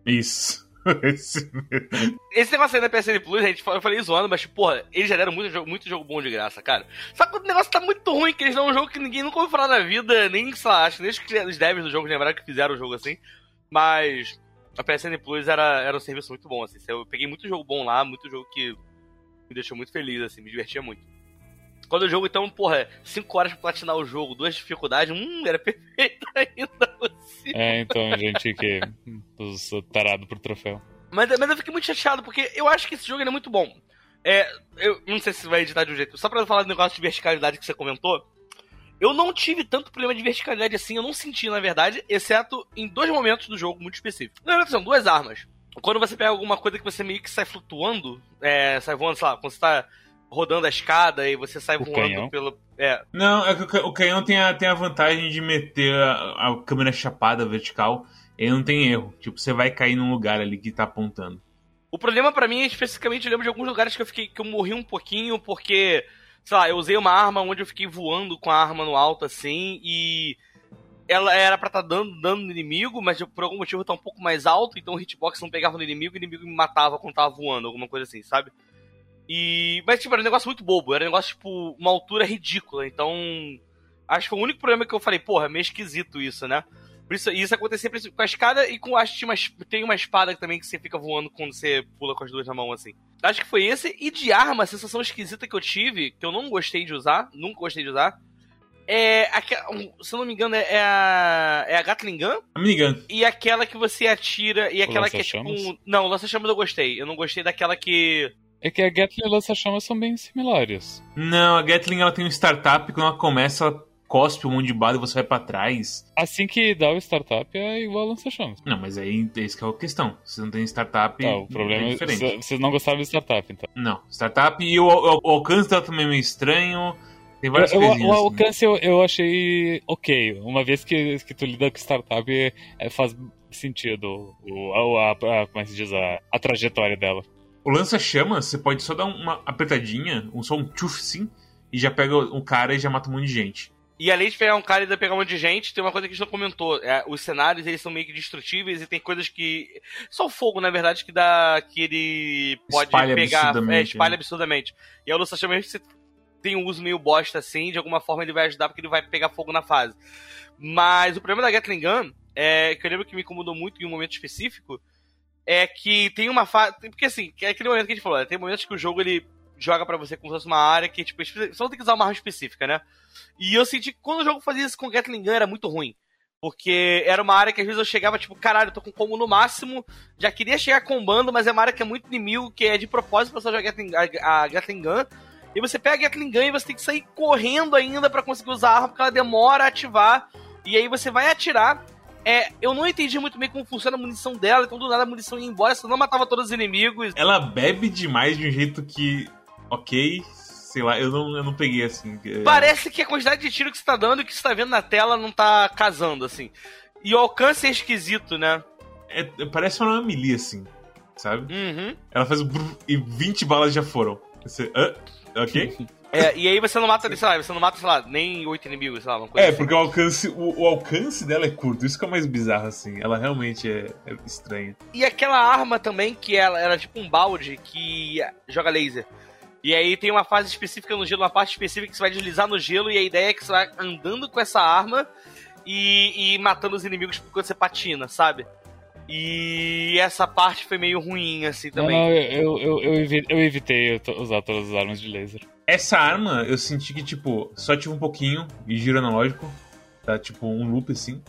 Isso. Esse negócio aí da PSN Plus, gente, eu falei zoando, mas, tipo, porra, eles já deram muito jogo, muito jogo bom de graça, cara. Só que o negócio tá muito ruim, que eles dão um jogo que ninguém nunca ouviu falar na vida, nem, sei lá, acho nem os devs do jogo lembraram que fizeram o jogo assim. Mas a PSN Plus era, era um serviço muito bom, assim. Eu peguei muito jogo bom lá, muito jogo que me deixou muito feliz, assim, me divertia muito. Quando o jogo, então, porra, 5 horas pra platinar o jogo, duas dificuldades, hum, era perfeito ainda assim. É, então, gente que. Os tarados por troféu. Mas, mas eu fiquei muito chateado, porque eu acho que esse jogo é muito bom. É, eu não sei se vai editar de um jeito. Só pra falar do negócio de verticalidade que você comentou. Eu não tive tanto problema de verticalidade assim, eu não senti, na verdade, exceto em dois momentos do jogo muito específicos. Na verdade, são duas armas. Quando você pega alguma coisa que você meio que sai flutuando, é, sai voando, sei lá, quando você tá rodando a escada e você sai O voando canhão. pelo. É, Não, é que o ca- o canhão tem a, tem a vantagem de meter a, a câmera chapada vertical. Ele não tem erro. Tipo, você vai cair num lugar ali que tá apontando. O problema para mim é especificamente, eu lembro de alguns lugares que eu fiquei que eu morri um pouquinho porque, sei lá, eu usei uma arma onde eu fiquei voando com a arma no alto assim e ela era pra estar tá dando dano no inimigo, mas por algum motivo tá um pouco mais alto, então o hitbox não pegava no inimigo e o inimigo me matava quando tava voando, alguma coisa assim, sabe? E. Mas, tipo, era um negócio muito bobo, era um negócio, tipo, uma altura ridícula, então. Acho que foi o único problema que eu falei, porra, é meio esquisito isso, né? Por isso, isso acontecia com a escada e com. Acho que uma, tem uma espada também que você fica voando quando você pula com as duas na mão, assim. Acho que foi esse. E de arma, a sensação esquisita que eu tive, que eu não gostei de usar, nunca gostei de usar, é. Se eu não me engano, é a. É a Gatling Gun? A minigun. E aquela que você atira. E aquela que é tipo. Um, não, lança-chamas eu gostei. Eu não gostei daquela que. É que a Gatling e a lança-chamas são bem similares. Não, a Gatling ela tem um startup quando ela começa, ela cospe um monte de bala e você vai pra trás. Assim que dá o startup é igual a lança-chamas. Não, mas aí é isso que é a questão. Se não tem startup, tá, o problema é diferente. É, vocês não gostavam de startup, então. Não, startup e o, o, o alcance dela também é meio estranho. Tem várias eu, coisinhas. O assim. alcance eu, eu achei ok. Uma vez que, que tu lida com startup, é, faz sentido o, a, a, a, como é que se diz, a, a trajetória dela. O lança-chamas, você pode só dar uma apertadinha, um, só um tchuf sim, e já pega o cara e já mata um monte de gente. E além de pegar um cara e pegar um monte de gente, tem uma coisa que a gente não comentou. É, os cenários, eles são meio que destrutíveis e tem coisas que... Só o fogo, na verdade, que dá... Que ele pode espalha pegar... Absurdamente, é, espalha né? absurdamente. E a lança-chamas, você tem um uso meio bosta assim, de alguma forma ele vai ajudar porque ele vai pegar fogo na fase. Mas o problema da Gatling Gun, é, que eu lembro que me incomodou muito em um momento específico, é que tem uma fase. Porque assim, é aquele momento que a gente falou, né? tem momentos que o jogo ele joga para você como se fosse uma área que, tipo, não tem que usar uma arma específica, né? E eu senti que quando o jogo fazia isso com Gatling Gun era muito ruim. Porque era uma área que às vezes eu chegava, tipo, caralho, eu tô com combo no máximo, já queria chegar combando, mas é uma área que é muito inimigo, que é de propósito pra você jogar Gatling, a, a Gatling Gun. E você pega a Gatling Gun e você tem que sair correndo ainda para conseguir usar a arma, porque ela demora a ativar. E aí você vai atirar. É, eu não entendi muito bem como funciona a munição dela, então do nada a munição ia embora, você não matava todos os inimigos. Ela bebe demais de um jeito que. Ok, sei lá, eu não, eu não peguei assim. Parece que a quantidade de tiro que você tá dando e que você tá vendo na tela não tá casando, assim. E o alcance é esquisito, né? é- parece uma melee, assim, sabe? Uhum. Ela faz o brrr e 20 balas já foram. Você, hã? Ok? É, e aí você não mata, sei lá, você não mata, sei lá, nem oito inimigos, sei lá, É, assim. porque o alcance, o, o alcance dela é curto, isso que é mais bizarro, assim. Ela realmente é, é estranha. E aquela arma também, que ela era tipo um balde que joga laser. E aí tem uma fase específica no gelo, uma parte específica que você vai deslizar no gelo, e a ideia é que você vai andando com essa arma e, e matando os inimigos quando você patina, sabe? E essa parte foi meio ruim, assim, também. não, eu, eu, eu, eu evitei usar todas as armas de laser. Essa arma, eu senti que, tipo, só tive um pouquinho e giro analógico. Tá? Tipo, um loop assim.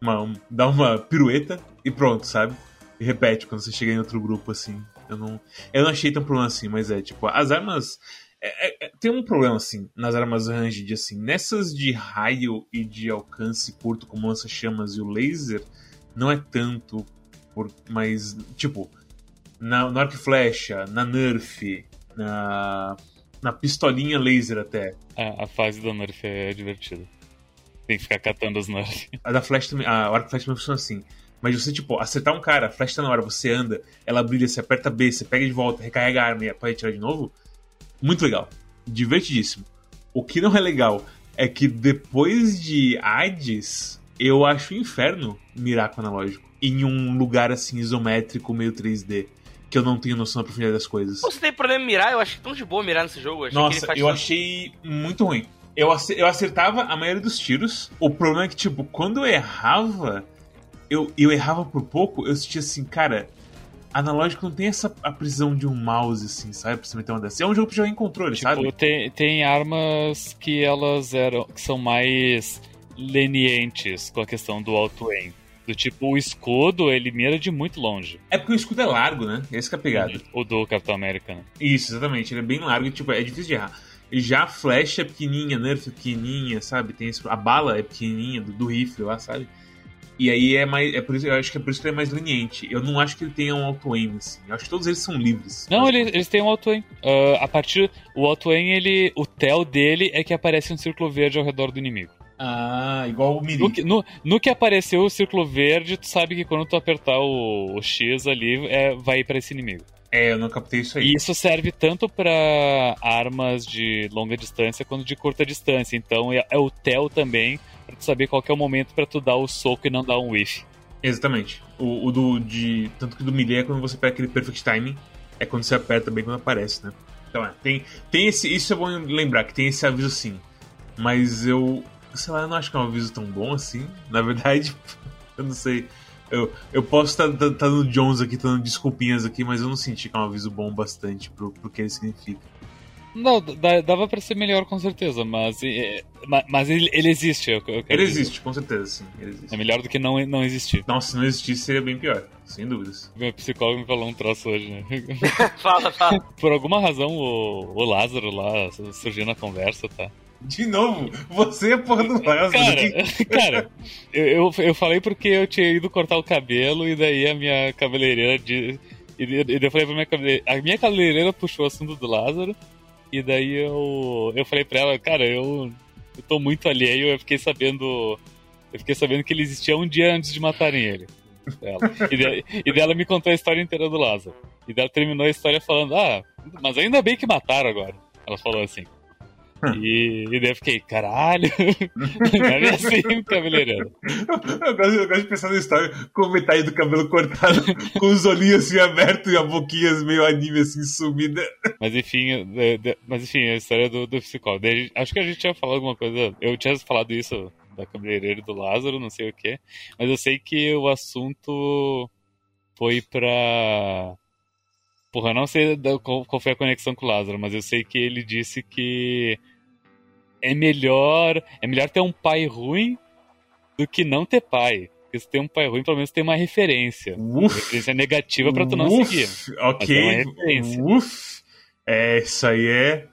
Uma, um- dá uma pirueta e pronto, sabe? E repete quando você chega em outro grupo, assim. Eu não, eu não achei tão problema assim, mas é, tipo, as armas. é- é- tem um problema, assim, nas armas ranged, assim. Nessas de raio e de alcance curto, como lança-chamas e o laser, não é tanto. Por, mas, tipo, na, no arco e flecha, na nerf, na, na pistolinha laser até. A, a fase do Nerf é divertida. Tem que ficar catando os Nerf. A da flash também. A arco e flash também funciona assim. Mas você, tipo, acertar um cara, a flash tá na hora, você anda, ela brilha, você aperta B, você pega de volta, recarrega a arma e pode tirar de novo. Muito legal. Divertidíssimo. O que não é legal é que depois de Hades, eu acho um inferno mirar com analógico. Em um lugar assim isométrico, meio 3D. Que eu não tenho noção da profundidade das coisas. Você tem problema em mirar? Eu acho tão de boa mirar nesse jogo. Eu achei que ele Nossa, faz eu tanto- achei muito ruim. Eu, eu acertava a maioria dos tiros. O problema é que, tipo, quando eu errava, eu, eu errava por pouco, eu sentia assim, cara, analógico não tem essa a precisão de um mouse, assim, sabe? Pra você meter uma dessa. É um jogo que joga em controle, Tipo, sabe? tem, tem armas que elas eram. que são mais lenientes com a questão do auto-aim. Do tipo, o escudo, ele mira de muito longe. É porque o escudo é largo, né? Esse que é a pegada. O do Capitão América, né? Isso, exatamente. Ele é bem largo e, tipo, é difícil de errar. E já a flecha é pequenininha, nerf é pequenininha, sabe? Tem esse- a bala é pequenininha do, do rifle lá, sabe? E aí é mais. É por isso, eu acho que é por isso que ele é mais leniente. Eu não acho que ele tenha um auto-aim, assim. Eu acho que todos eles são livres. Não, eles, eles têm um auto-aim. Ah, a partir. O auto-aim, ele. O tel dele é que aparece um círculo verde ao redor do inimigo. Ah, igual o Miri. No que, no, no que apareceu o círculo verde, tu sabe que quando tu apertar o, o X ali, é, vai pra esse inimigo. É, eu não captei isso aí. E isso serve tanto para armas de longa distância quanto de curta distância. Então é, é o tel também pra tu saber qual é o momento para tu dar o soco e não dar um whiff. Exatamente. O, o, do de tanto que do melee é quando você pega aquele perfect timing, é quando você aperta bem quando aparece, né? Então é, tem tem esse isso é bom lembrar que tem esse aviso sim. Mas eu, sei lá, eu não acho que é um aviso tão bom assim. Na verdade, eu não sei. Eu, eu posso estar tá, tá, tá no Jones aqui, dando desculpinhas aqui, mas eu não senti que é um aviso bom bastante pro, pro que ele significa. Não, dava pra ser melhor com certeza, mas, é, mas ele, ele existe. Eu, eu ele existe, dizer. com certeza, sim. É melhor do que não, não existir. Nossa, se não existisse seria bem pior, sem dúvidas. Meu psicólogo me falou um troço hoje, né? fala, fala. Por alguma razão o, o Lázaro lá surgiu na conversa, tá? De novo, você é porra do Lázaro. Cara, cara eu, eu, falei porque eu tinha ido cortar o cabelo e daí a minha cabeleireira. De, e, eu falei pra minha cabeleireira. A minha cabeleireira puxou o assunto do Lázaro. E daí eu, eu falei pra ela, cara, eu, eu tô muito alheio, eu fiquei sabendo. Eu fiquei sabendo que ele existia um dia antes de matarem ele. Dela. E, de, e dela me contou a história inteira do Lázaro. E dela terminou a história falando, ah, mas ainda bem que mataram agora. Ela falou assim. E, e daí eu fiquei, caralho, não é assim, cabeleireiro. Eu gosto, de pensar na história com metade do cabelo cortado, com os olhinhos assim abertos e a boquinha meio anime assim sumida. Mas enfim, mas enfim, a história do, do psicólogo. Acho que a gente tinha falado alguma coisa, eu tinha falado isso da cabeleireira do Lázaro, não sei o que, mas eu sei que o assunto foi pra Porra, eu não sei qual, qual foi a conexão com o Lázaro, mas eu sei que ele disse que é melhor, é melhor ter um pai ruim do que não ter pai. Porque se tem um pai ruim, pelo menos tem uma referência. Uf, uma referência negativa pra tu não uf, seguir. Ok. É Uf. É, isso aí é.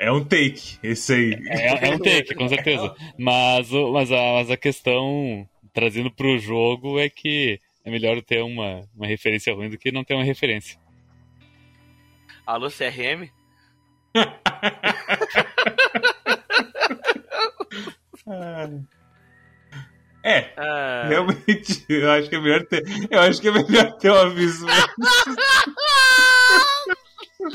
É um take. Esse aí. É, é um take, com certeza. Mas, mas, a, mas a questão, trazendo pro jogo, é que é melhor ter uma, uma referência ruim do que não ter uma referência. Alô, CRM? é, ah. realmente, eu acho que é melhor ter, eu acho que é melhor ter um aviso.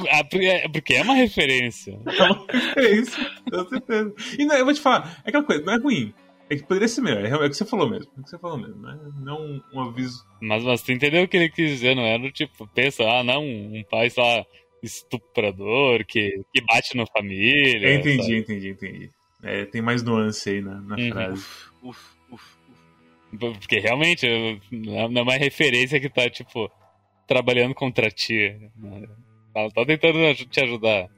Ah, é, porque é uma referência. É uma referência, com certeza. E não, eu vou te falar, é aquela coisa, não é ruim. É que poderia ser melhor, é o que você falou mesmo. É o que você falou mesmo, né? Não um, um aviso. Mas, mas tu entendeu o que ele quis dizer, não era tipo, pensa, ah, não, um pai só estuprador, que, que bate na família. Eu entendi, sabe? entendi, entendi. É, tem mais nuance aí na, na uhum. frase. Uf, uf, uf, Porque realmente não é uma referência que tá, tipo, trabalhando contra ti. Ela tá tentando te ajudar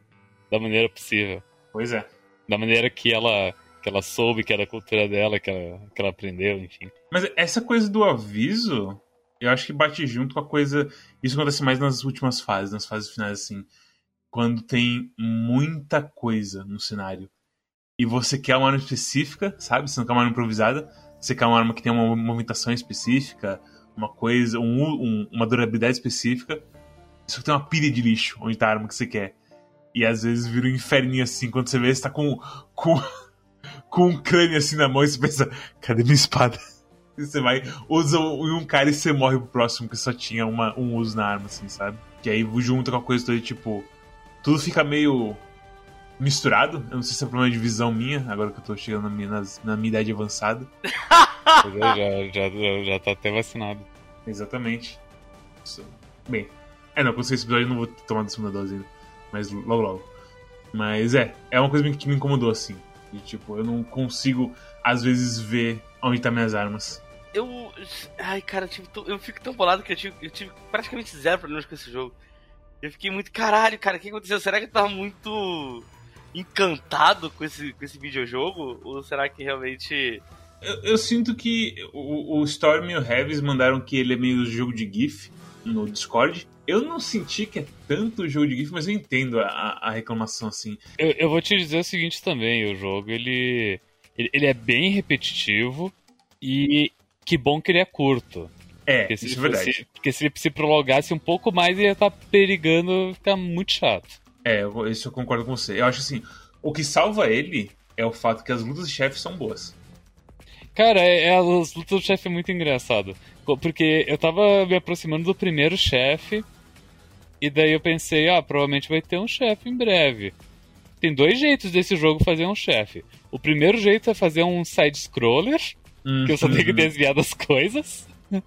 da maneira possível. Pois é. Da maneira que ela, que ela soube, que era a cultura dela, que ela, que ela aprendeu, enfim. Mas essa coisa do aviso, eu acho que bate junto com a coisa. Isso acontece mais nas últimas fases, nas fases finais, assim. Quando tem muita coisa no cenário. E você quer uma arma específica, sabe? Você não quer uma arma improvisada. Você quer uma arma que tem uma movimentação específica, uma coisa, um, um, uma durabilidade específica. Isso tem uma pilha de lixo onde tá a arma que você quer. E às vezes vira um inferninho assim, quando você vê, você tá com, com, com um crânio assim na mão e você pensa, cadê minha espada? Você vai, usa um cara e você morre pro próximo que só tinha uma, um uso na arma, assim, sabe? Que aí junta com a coisa toda, tipo. Tudo fica meio misturado. Eu não sei se é problema de visão minha, agora que eu tô chegando na minha, nas, na minha idade avançada. já, já, já, já tá até vacinado. Exatamente. Bem. É, não, quando esse episódio eu não vou tomar a segunda dose ainda. Mas logo logo. Mas é, é uma coisa que me incomodou, assim. E tipo, eu não consigo, às vezes, ver onde tá minhas armas eu. Ai, cara, eu, tive, eu fico tão bolado que eu tive, eu tive praticamente zero problemas com esse jogo. Eu fiquei muito, caralho, cara, o que aconteceu? Será que eu tava muito encantado com esse, com esse videojogo? Ou será que realmente. Eu, eu sinto que o, o Storm e o Heavis mandaram que ele é meio jogo de GIF no Discord. Eu não senti que é tanto jogo de GIF, mas eu entendo a, a reclamação assim. Eu, eu, vou te dizer o seguinte também: o jogo ele, ele, ele é bem repetitivo e que bom que ele é curto. É, porque se isso é verdade. Porque se ele se prolongasse um pouco mais, ia estar tá perigando ficar muito chato. É, isso eu concordo com você. Eu acho assim, o que salva ele é o fato que as lutas de chefe são boas. Cara, é, é, as lutas do chefe é muito engraçado. Porque eu tava me aproximando do primeiro chefe E daí eu pensei, ah, provavelmente vai ter um chefe em breve. Tem dois jeitos desse jogo fazer um chefe. O primeiro jeito é fazer um side-scroller, que eu só tenho que Uhum. desviar das coisas.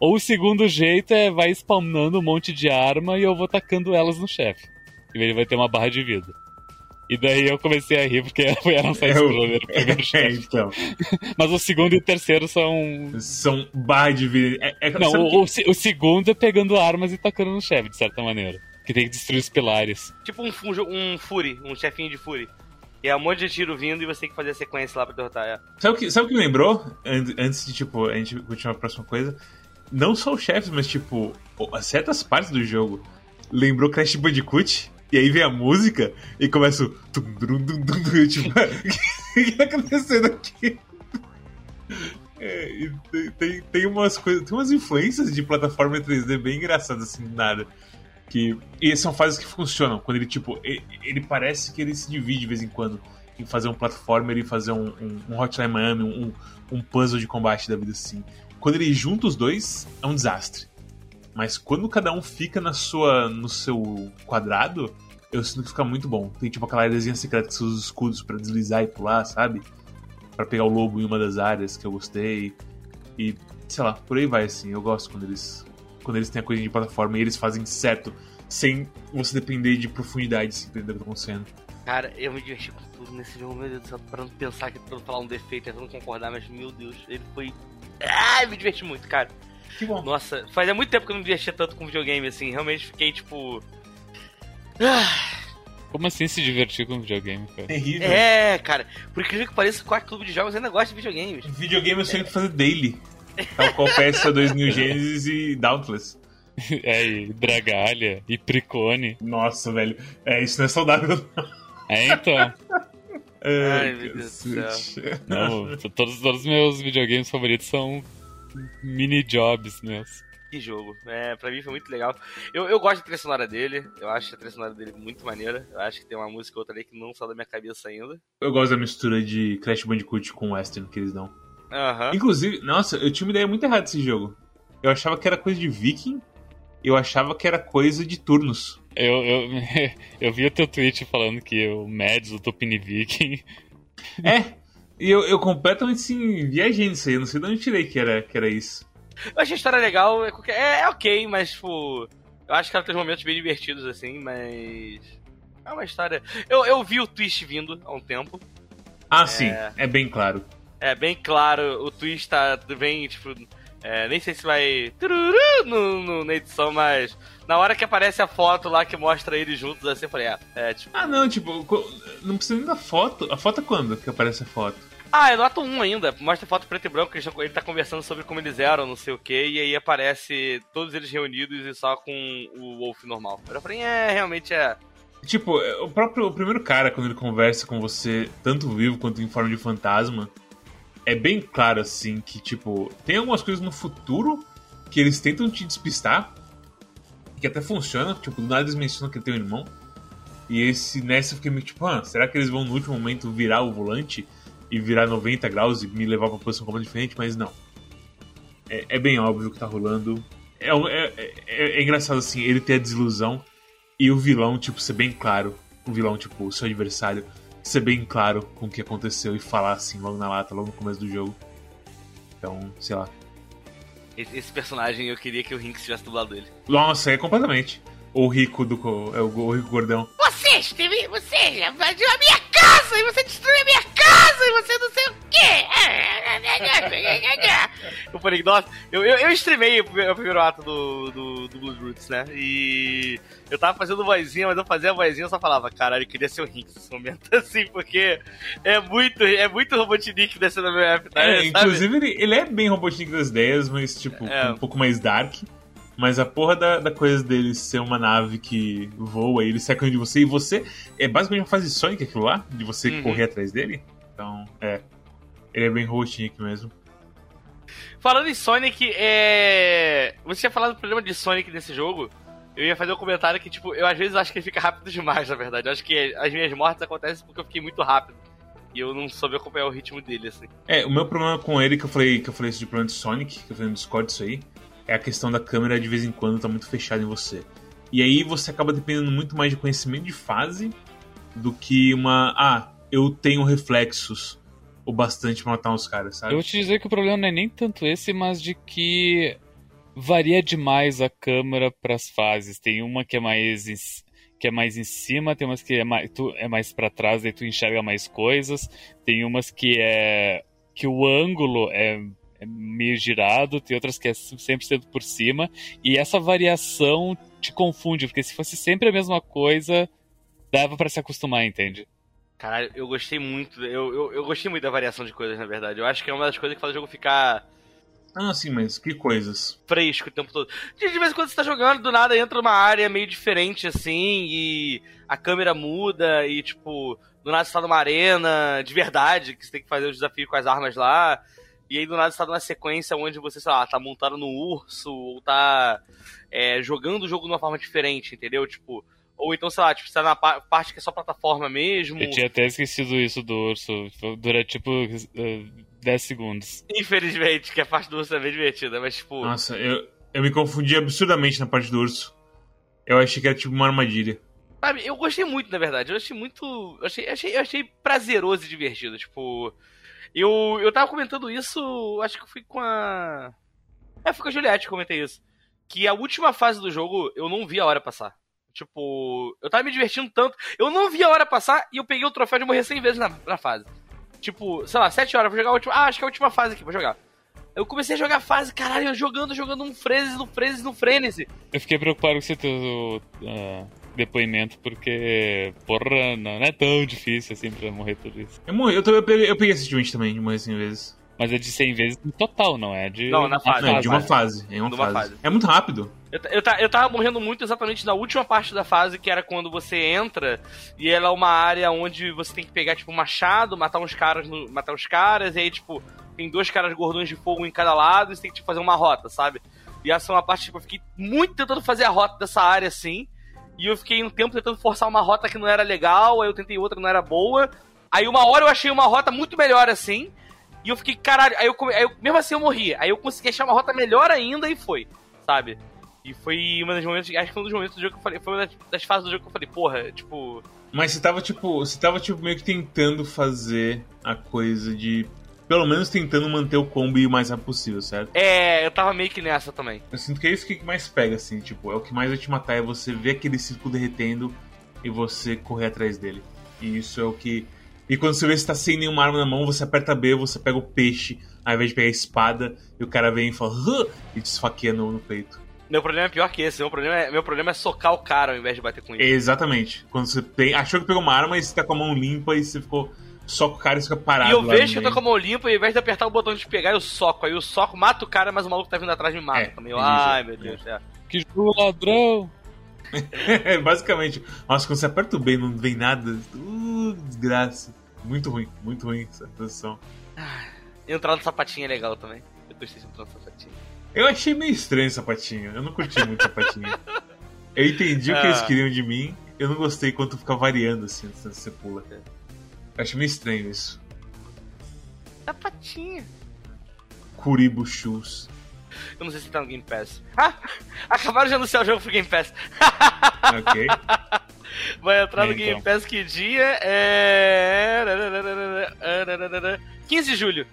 Ou o segundo jeito é vai spawnando um monte de arma e eu vou tacando elas no chefe. E ele vai ter uma barra de vida. E daí eu comecei a rir porque era um side-scroller o primeiro É, chefe. então. Mas o segundo e o terceiro são. São barra de vida. É, é, Não, o, o se- o segundo é pegando armas e tacando no chefe, de certa maneira. Que tem que destruir os pilares. Tipo um, fu- um Fury, um chefinho de Fury. E é um monte de tiro vindo e você tem que fazer a sequência lá pra derrotar. É. Sabe o que, sabe o que me lembrou? An- Antes de, tipo, a gente continuar a próxima coisa. Não só os chefes, mas, tipo, certas partes do jogo. Lembrou Crash Bandicoot? E aí vem a música e começa o. tum, dum, dum, dum, eu, tipo, o que tá acontecendo aqui? É, tem- tem, umas. Tem umas influências de plataforma 3D bem engraçadas, assim, nada. Que, e são fases que funcionam. Quando ele, tipo, ele, ele parece que ele se divide de vez em quando em fazer um platformer e fazer um, um, um Hotline Miami, um, um puzzle de combate da vida assim. Quando ele junta os dois, é um desastre. Mas quando cada um fica na sua, no seu quadrado, eu sinto que fica muito bom. Tem tipo aquela áreazinha secreta que você os escudos pra deslizar e pular, sabe? Pra pegar o lobo em uma das áreas que eu gostei. E, sei lá, por aí vai assim. Eu gosto quando eles quando eles têm a coisa de plataforma e eles fazem certo, sem você depender de profundidade, sem entender o que tá acontecendo. Cara, eu me diverti com tudo nesse jogo, meu Deus do céu, pra não pensar que pra não falar um defeito, pra não concordar, mas meu Deus, ele foi. Ah, me diverti muito, cara. Que bom. Nossa, fazia muito tempo que eu não me divertia tanto com videogame, assim, realmente fiquei tipo. Ah, Como assim se divertir com videogame, cara? Terrível. é, cara, por incrível que pareça, o Quark Clube de Jogos ainda gosta de videogames. Videogame eu sempre fazer daily. Tal qual PS2 New Genesis e Dauntless. É, e Dragalha, e Pricone. Nossa, velho. É, isso não é saudável. não. É, então. Ai, meu Deus do cacete. Não, todos, todos os meus videogames favoritos são mini jobs meus. Que jogo. É, pra mim foi muito legal. Eu, eu gosto da trilha sonora dele. Eu acho a trilha sonora dele muito maneira. Eu acho que tem uma música ou outra ali que não saiu da minha cabeça ainda. Eu gosto da mistura de Crash Bandicoot com Western que eles dão. Aham. Inclusive, nossa, eu tinha uma ideia muito errada desse jogo. Eu achava que era coisa de viking, eu achava que era coisa de turnos. Eu, eu, eu vi o teu tweet falando que o Mads, o Topini Viking. É, e eu, eu completamente assim, viajei nisso aí, eu não sei de onde tirei que era, que era isso. Eu achei a história legal. É, é, é ok, mas, tipo. Eu acho que ela tem momentos bem divertidos, assim, mas. É uma história. Eu, eu vi o twist vindo há um tempo. Ah, sim, é bem claro. É bem claro, o twist tá bem, tipo. é, nem sei se vai. tururu No, no- na edição, mas. Na hora que aparece a foto lá que mostra eles juntos, assim, eu falei, é, é tipo. Ah, não, tipo, não precisa nem da foto. A foto é quando que aparece a foto? Ah, é no ato 1 ainda. Mostra foto preto e branco, ele tá conversando sobre como eles eram, não sei o que, e aí aparece todos eles reunidos e só com o Wolf normal. Eu falei, é, realmente é. Tipo, é, o próprio o primeiro cara, quando ele conversa com você, tanto vivo quanto em forma de fantasma, é bem claro, assim, que, tipo, tem algumas coisas no futuro que eles tentam te despistar, que até funciona, tipo, do nada eles mencionam que tem um irmão, e esse nessa eu fiquei meio tipo, ah, será que eles vão no último momento virar o volante e virar 90 graus e me levar pra uma posição completamente diferente? Mas não. É, é bem óbvio o que tá rolando. É, um- é, é- é engraçado, assim, ele ter a desilusão e o vilão, tipo, ser bem claro. O vilão, tipo, o seu adversário, ser bem claro com o que aconteceu e falar assim logo na lata, logo no começo do jogo. Então, sei lá. Esse, personagem eu queria que o Rinks tivesse dublado ele. Nossa, é completamente. O rico do. É o, o rico gordão. Você esteve. Você invadiu a minha casa e você destruiu a minha casa e você não sei o quê! Eu falei, nossa, eu, eu, eu streamei o primeiro, o primeiro ato do, do, do Blood Roots, né? E eu tava fazendo vozinha, mas eu fazia a vozinha e só falava, caralho, eu queria ser o Rinks nesse momento, assim, porque é muito, é muito Robotnik descendo a minha F, tá? É, inclusive, ele, ele é bem Robotnik das ideias, mas, tipo, É. um pouco mais dark. Mas a porra da, da coisa dele ser uma nave que voa e ele sai correndo de você, e você. É basicamente uma fase Sonic aquilo lá, de você Uhum. correr atrás dele. Então, é. Ele é bem Robotnik mesmo. Falando em Sonic, é. Você tinha falado do problema de Sonic nesse jogo. Eu ia fazer um comentário que, tipo, eu às vezes acho que ele fica rápido demais, na verdade. Eu acho que as minhas mortes acontecem porque eu fiquei muito rápido. E eu não soube acompanhar o ritmo dele, assim. É, o meu problema com ele, que eu falei, que eu falei isso de problema de Sonic, que eu falei no Discord isso aí, é a questão da câmera de vez em quando tá muito fechada em você. E aí você acaba dependendo muito mais de conhecimento de fase do que uma. Ah, eu tenho reflexos o bastante pra matar uns caras, sabe? Eu vou te dizer que o problema não é nem tanto esse, mas de que varia demais a câmera para as fases. Tem uma que é mais em, que é mais em cima, tem umas que é mais, tu, é mais para trás, daí tu enxerga mais coisas. Tem umas que é que o ângulo é, é meio girado, tem outras que é 100% por cima. E essa variação te confunde, porque se fosse sempre a mesma coisa, dava para se acostumar, entende? Caralho, eu gostei muito. Eu, eu, eu, gostei muito da variação de coisas, na verdade. Eu acho que é uma das coisas que faz o jogo ficar. Ah, sim, mas que coisas? Fresco o tempo todo. De, de vez em quando você tá jogando, do nada entra uma área meio diferente, assim, e a câmera muda, e tipo, do nada você tá numa arena de verdade, que você tem que fazer os desafios com as armas lá. E aí do nada você tá numa sequência onde você, sei lá, tá montado no urso, ou tá é, jogando o jogo de uma forma diferente, entendeu? Tipo, ou então, sei lá, tipo, você tá na parte que é só plataforma mesmo. Eu tinha até esquecido isso do urso. Dura tipo 10 uh, segundos. Infelizmente, que a parte do urso é bem divertida, mas tipo. Nossa, eu, eu me confundi absurdamente na parte do urso. Eu achei que era tipo uma armadilha. Sabe, eu gostei muito, na verdade. Eu achei muito. Eu achei, achei, eu achei prazeroso e divertido. Tipo. Eu, eu tava comentando isso, acho que fui com a. É, foi com a Juliette que comentei isso. Que a última fase do jogo eu não vi a hora passar. Tipo, eu tava me divertindo tanto. Eu não vi a hora passar e eu peguei o troféu de morrer 100 vezes na, na fase. Tipo, sei lá, 7 horas, vou jogar a última. Ah, acho que é a última fase aqui, vou jogar. Eu comecei a jogar fase, caralho, jogando, jogando um frenesi, no frenesi, no frenesi. Eu fiquei preocupado com esse teu uh, depoimento, porque, porra, não é tão difícil assim pra morrer tudo isso. Eu morri, eu, eu, peguei, eu peguei esse também, de morrer 100 vezes. Mas é de 100 vezes no total, não é de. Não, na fase. Não, é de uma fase. É uma, fase. fase. É muito rápido. Eu, eu, eu tava morrendo muito exatamente na última parte da fase, que era quando você entra e ela é uma área onde você tem que pegar, tipo, um machado, matar uns caras, no, matar uns caras, e aí, tipo, tem dois caras gordões de fogo em cada lado e você tem que tipo, fazer uma rota, sabe? E essa é uma parte, tipo, eu fiquei muito tentando fazer a rota dessa área assim. E eu fiquei um tempo tentando forçar uma rota que não era legal, aí eu tentei outra que não era boa. Aí uma hora eu achei uma rota muito melhor assim. E eu fiquei, caralho, aí eu, aí eu, mesmo assim eu morri. Aí eu consegui achar uma rota melhor ainda e foi, sabe? E foi um dos momentos, acho que um dos momentos do jogo que eu falei, foi uma das, das fases do jogo que eu falei, porra, tipo. Mas você tava, tipo, você tava, tipo, meio que tentando fazer a coisa de. Pelo menos tentando manter o combo o mais rápido possível, certo? É, eu tava meio que nessa também. Eu sinto que é isso que mais pega, assim, tipo, é o que mais vai te matar, é você ver aquele círculo derretendo e você correr atrás dele. E isso é o que e quando você vê que você tá sem nenhuma arma na mão, você aperta B, você pega o peixe, ao invés de pegar a espada, e o cara vem e fala, Hã! e te esfaqueia no, no, peito. Meu problema é pior que esse, meu problema é, meu problema é socar o cara ao invés de bater com ele. Exatamente. Quando você tem, achou que pegou uma arma e você tá com a mão limpa e você ficou. Soca o cara e fica parado. E eu vejo que eu tô com a mão limpa e ao invés de apertar o botão de pegar, eu soco. Aí eu soco, mato o cara, mas o maluco tá vindo atrás me mata é, também. Ai, meu Deus. É. Que jogo ladrão! Basicamente. Nossa, quando você aperta o B e não vem nada. Uh, desgraça. Muito ruim, muito ruim essa posição. Ah, entrar no sapatinho é legal também. Eu gostei de entrar no sapatinho. Eu achei meio estranho o sapatinho. Eu não curti muito o sapatinho. Eu entendi ah. o que eles ah. queriam de mim. Eu não gostei quanto fica variando assim, quando você pula. Eu achei meio estranho isso. Sapatinho. Kuribo Shoes. Eu não sei se tá no Game Pass. Ah! Acabaram de anunciar o jogo pro Game Pass. ok. Vai entrar no então. Game Pass que dia? É. 15 de julho.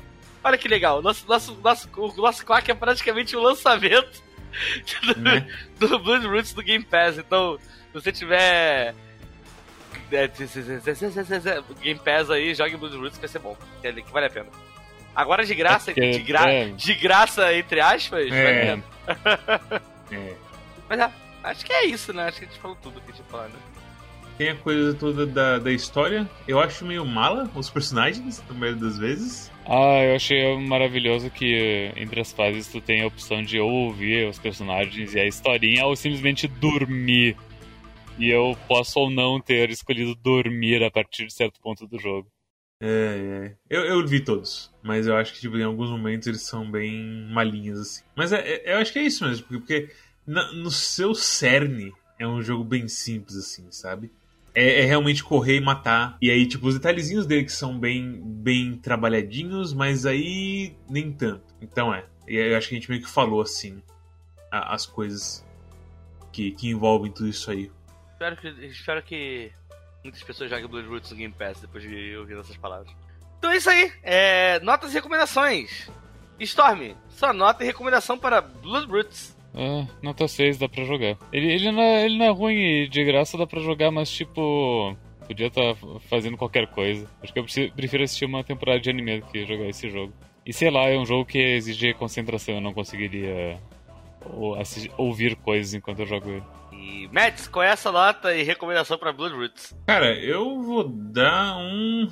Olha que legal. Nosso, nosso, nosso, o nosso Quack é praticamente o lançamento do, né? do Blood Roots do Game Pass. Então, se você tiver. Game Pass aí, jogue Blood Roots que vai ser bom. Que vale a pena. Agora de graça, é de, gra é. de graça, entre aspas, é. vale a pena. é. Mas é, acho que é isso, né? Acho que a gente falou tudo que a gente falou, né? Tem a coisa toda da, da história. Eu acho meio mala os personagens, na maioria das vezes. Ah, eu achei maravilhoso que entre as fases tu tem a opção de ou ouvir os personagens e a historinha ou simplesmente dormir. E eu posso ou não ter escolhido dormir a partir de certo ponto do jogo. É, é. Eu, eu vi todos, mas eu acho que tipo, em alguns momentos eles são bem malinhos, assim. Mas é, é, eu acho que é isso mesmo, porque, porque na, no seu cerne é um jogo bem simples, assim, sabe? É, é, realmente correr e matar. E aí, tipo, os detalhezinhos dele que são bem, bem trabalhadinhos, mas aí nem tanto. Então é. E eu acho que a gente meio que falou assim a, as coisas. que, que envolvem tudo isso aí. Espero que, espero que muitas pessoas joguem Blood Roots no Game Pass depois de ouvir essas palavras. Então é isso aí. É, notas e recomendações. Storm, sua nota e recomendação para Blood Roots. Ah, nota 6 dá pra jogar. Ele, ele, não é, ele não é ruim e de graça dá pra jogar, mas tipo. Podia estar tá fazendo qualquer coisa. Acho que eu prefiro assistir uma temporada de anime do que jogar esse jogo. E sei lá, é um jogo que exige concentração, eu não conseguiria ou assistir, ouvir coisas enquanto eu jogo ele. E Mads, qual é essa nota e recomendação para Blood Roots? Cara, eu vou dar um.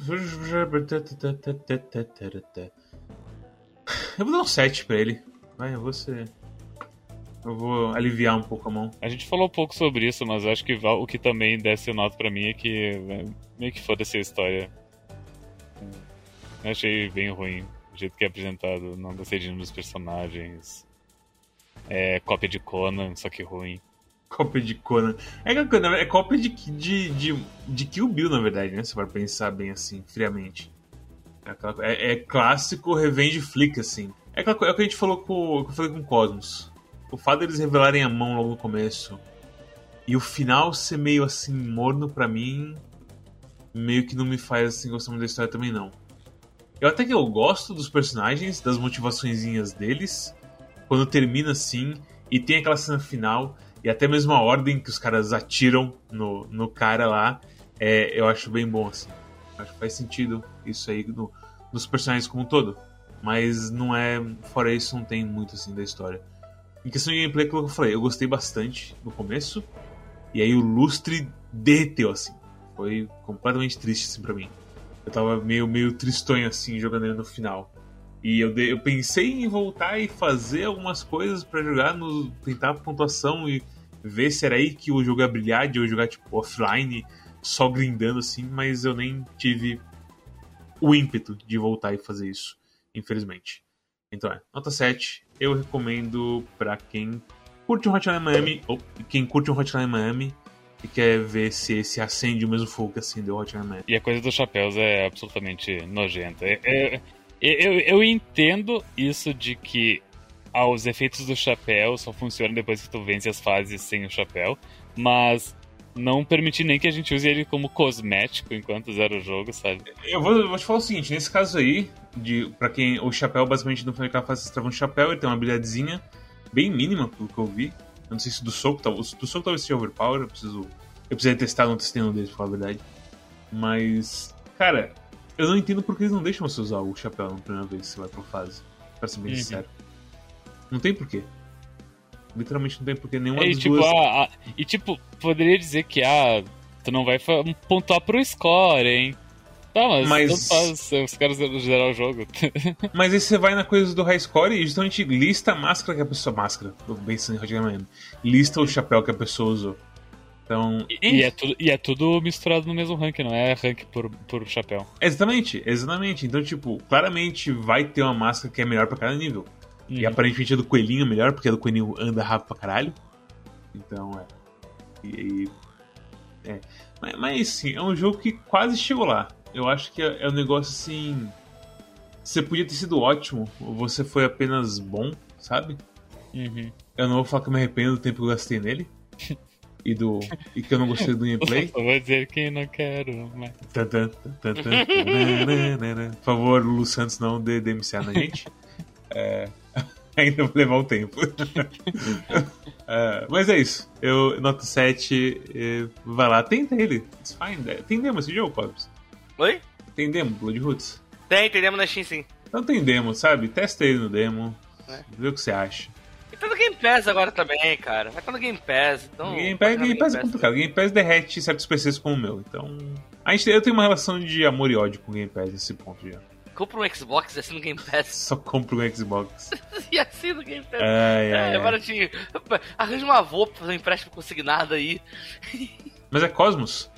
Eu vou dar um 7 pra ele. Vai, eu vou ser. Eu vou aliviar um pouco a mão. A gente falou um pouco sobre isso, mas acho que o que também desce nota pra mim é que é, meio que foda-se a história. Eu achei bem ruim o jeito que é apresentado. Não gostei de nenhum dos personagens. É cópia de Conan, só que ruim. Cópia de Conan. É, é cópia de, de, de, de Kill Bill, na verdade, né? Você vai pensar bem assim, friamente. É, é, é clássico revenge flick, assim. É, aquela, é o que a gente falou com, que eu falei com o Cosmos. O fato deles revelarem a mão logo no começo e o final ser meio assim morno para mim, meio que não me faz assim gostar muito da história também não. Eu até que eu gosto dos personagens, das motivaçõezinhas deles, quando termina assim e tem aquela cena final e até mesmo a ordem que os caras atiram no, no cara lá, é, eu acho bem bom assim. Acho que faz sentido isso aí no, nos personagens como um todo. Mas não é. Fora isso, não tem muito assim da história. Em questão de gameplay, como eu falei, eu gostei bastante no começo. E aí o lustre derreteu, assim. Foi completamente triste, assim, pra mim. Eu tava meio, meio tristonho, assim, jogando ele no final. E eu, de, eu pensei em voltar e fazer algumas coisas para jogar, no, tentar a pontuação e ver se era aí que o jogo ia brilhar, de eu jogar, tipo, offline só grindando assim, mas eu nem tive o ímpeto de voltar e fazer isso, infelizmente. Então é, nota 7, eu recomendo para quem curte um Hotline Miami, ou quem curte um Hotline Miami e quer ver se, se acende o mesmo fogo que acendeu o Hotline Miami. E a coisa dos chapéus é absolutamente nojenta. É, é, eu, eu entendo isso de que ah, os efeitos do chapéu só funcionam depois que tu vence as fases sem o chapéu, mas não permitir nem que a gente use ele como cosmético enquanto zera o jogo, sabe? Eu vou, vou te falar o seguinte, nesse caso aí, de para quem o chapéu basicamente no Final Fantasy você trava um chapéu, ele tem uma habilidadezinha bem mínima, pelo que eu vi. Eu não sei se do soco, do soco talvez seja overpower, eu preciso eu preciso testar, não testei no deles, pra falar a verdade. Mas, cara, eu não entendo por que eles não deixam você usar o chapéu na primeira vez que você vai pra fase. Pra ser bem uhum. sincero. Não tem porquê. Literalmente não tem porque nenhuma é, das tipo, duas... a, a, e tipo, poderia dizer que, ah, tu não vai pontuar pro score, hein? Tá, mas, mas... faz os caras gerar o jogo. mas aí você vai na coisa do high score e justamente lista a máscara que a pessoa. Máscara, bem mesmo. Lista o chapéu que a pessoa usou. Então. E, e, é tudo, e é tudo misturado no mesmo rank, não é rank por, por chapéu. Exatamente, exatamente. Então, tipo, claramente vai ter uma máscara que é melhor para cada nível. Uhum. E aparentemente a do coelhinho é melhor, porque a do coelhinho anda rápido pra caralho. Então, é. E, e é. Mas, mas sim, é um jogo que quase chegou lá. Eu acho que é, é um negócio assim. Você podia ter sido ótimo, ou você foi apenas bom, sabe? Uhum. Eu não vou falar que eu me arrependo do tempo que eu gastei nele. e do e que eu não gostei do gameplay. Eu vou dizer que não quero mais. Por favor, Lu Santos não dê DMCA na gente. É, ainda vou levar um tempo. uh, mas é isso. Eu noto 7. vai lá, tenta ele. It's fine. É, tem demo esse jogo, Pops? Oi? Tem demo, Blood Roots? Tem, tem demo na Steam sim. Então tem demo, sabe? Testa ele no demo. É. Vê o que você acha. E tá no Game Pass agora também, cara. Vai estar tá no Game Pass. Então Game Pass, Game, Game Pass é complicado. Game Pass derrete certos PCs como o meu. Então. A gente, eu tenho uma relação de amor e ódio com o Game Pass nesse ponto já. Compra um Xbox e assina o Game Pass. Só compra um Xbox. e assina o Game Pass. Ai, ai, é, é baratinho. Arranja uma avô pra fazer um empréstimo consignado aí. Mas é Cosmos.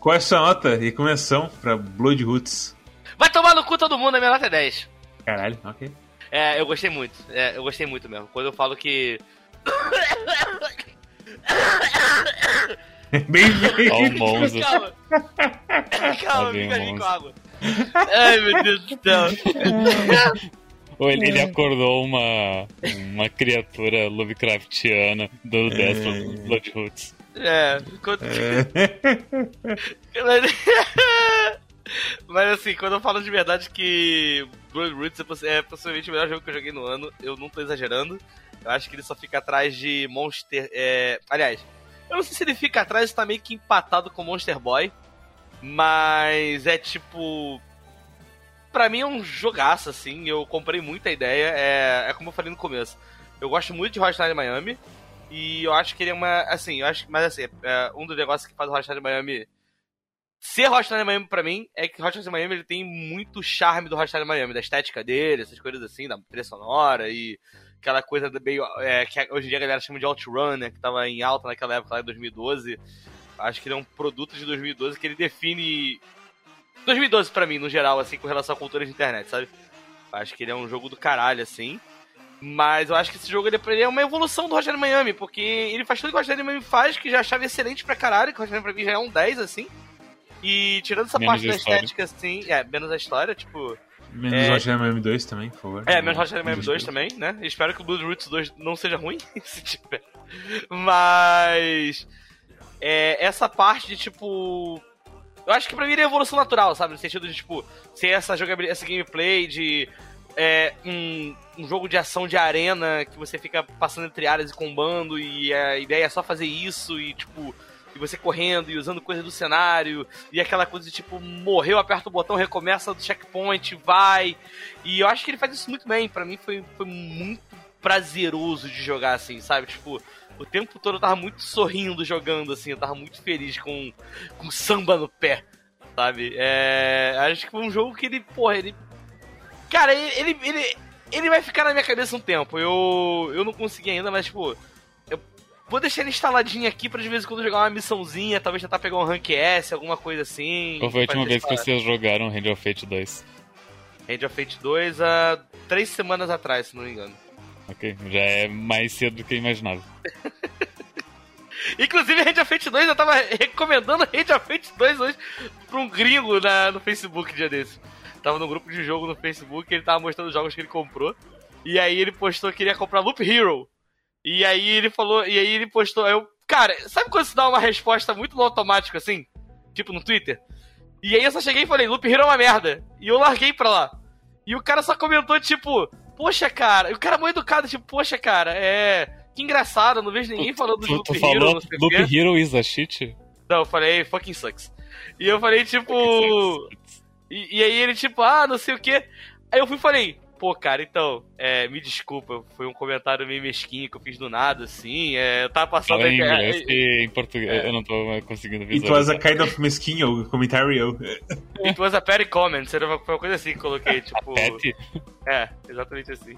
Qual é a sua nota e recomendação pra Blood Roots? Vai tomar no cu todo mundo, a minha nota é 10. Caralho, ok. É, eu gostei muito. É, eu gostei muito mesmo. Quando eu falo que. Bem, bem. Calma. Calma, calma, fica com água. Ai, meu Deus do céu. Ou ele, ele acordou uma, uma criatura Lovecraftiana do Destro do Bloodroots. É, quando... Mas assim, quando eu falo de verdade que Blood Roots é possivelmente o melhor jogo que eu joguei no ano, eu não tô exagerando. Eu acho que ele só fica atrás de Monster. É... Aliás, eu não sei se ele fica atrás, tá meio que empatado com Monster Boy. Mas é tipo. Pra mim é um jogaço, assim. Eu comprei muita ideia. É, é como eu falei no começo. Eu gosto muito de Hotline Miami. E eu acho que ele é uma. Assim, eu acho Mas assim, é, um dos negócios que faz o Hotline Miami ser Hotline Miami pra mim é que Hotline Miami ele tem muito charme do Hotline Miami, da estética dele, essas coisas assim, da trilha sonora e aquela coisa meio. É, que hoje em dia a galera chama de outrun, né? Que tava em alta naquela época lá em 2012. Acho que ele é um produto de 2012 que ele define. 2012 pra mim, no geral, assim, com relação à cultura de internet, sabe? Acho que ele é um jogo do caralho, assim. Mas eu acho que esse jogo ele é uma evolução do Roger Miami, porque ele faz tudo que o Roger Miami faz, que já achava excelente pra caralho, que o Roger pra mim já é um 10, assim. E tirando essa menos parte da estética, assim, é, menos a história, tipo. Menos é... Roger MM2 também, por favor. É, menos Roger MM2 também, né? Espero que o Blood Roots 2 não seja ruim, se tiver. Mas. É, essa parte de tipo. Eu acho que pra mim é evolução natural, sabe? No sentido de, tipo, ser essa jogabilidade, essa gameplay de. É, um, um jogo de ação de arena que você fica passando entre áreas e combando e a ideia é só fazer isso e, tipo, e você correndo e usando coisas do cenário, e aquela coisa de tipo, morreu, aperta o botão, recomeça do checkpoint, vai. E eu acho que ele faz isso muito bem. para mim foi, foi muito prazeroso de jogar assim, sabe? Tipo, o tempo todo eu tava muito sorrindo jogando, assim, eu tava muito feliz com, com samba no pé, sabe? É, acho que foi um jogo que ele, porra, ele. Cara, ele, ele, ele vai ficar na minha cabeça um tempo. Eu, eu não consegui ainda, mas, tipo, Vou deixar ele instaladinho aqui pra de vez em quando jogar uma missãozinha, talvez tentar pegar um rank S, alguma coisa assim. Qual foi a última vez que vocês jogaram Hand of Fate 2? Hand of Fate 2 há três semanas atrás, se não me engano. Ok, já é mais cedo do que eu imaginava. Inclusive, Hand of Fate 2, eu tava recomendando Hand of Fate 2 hoje pra um gringo na, no Facebook dia desse. Tava no grupo de jogo no Facebook, ele tava mostrando os jogos que ele comprou. E aí ele postou que queria comprar Loop Hero. E aí ele falou, e aí ele postou, eu, cara, sabe quando você dá uma resposta muito no automático assim? Tipo no Twitter? E aí eu só cheguei e falei, Loop Hero é uma merda. E eu larguei pra lá. E o cara só comentou, tipo, poxa, cara. E o cara é muito educado, tipo, poxa, cara, é. Que engraçado, não vejo ninguém falando do Loop Hero. Não sei Loop Hero is a shit? Não, eu falei, fucking sucks. E eu falei, tipo. E, e, aí ele, tipo, ah, não sei o que. Aí eu fui e falei, Pô, cara, então, é, me desculpa, foi um comentário meio mesquinho que eu fiz do nada, assim. É, eu tava passando. Fala em inglês é, e em português, é. eu não tô conseguindo visualizar. It was a kind of mesquinho comentário. It was a petty comment, foi uma coisa assim que coloquei, tipo. Petty? É, exatamente assim.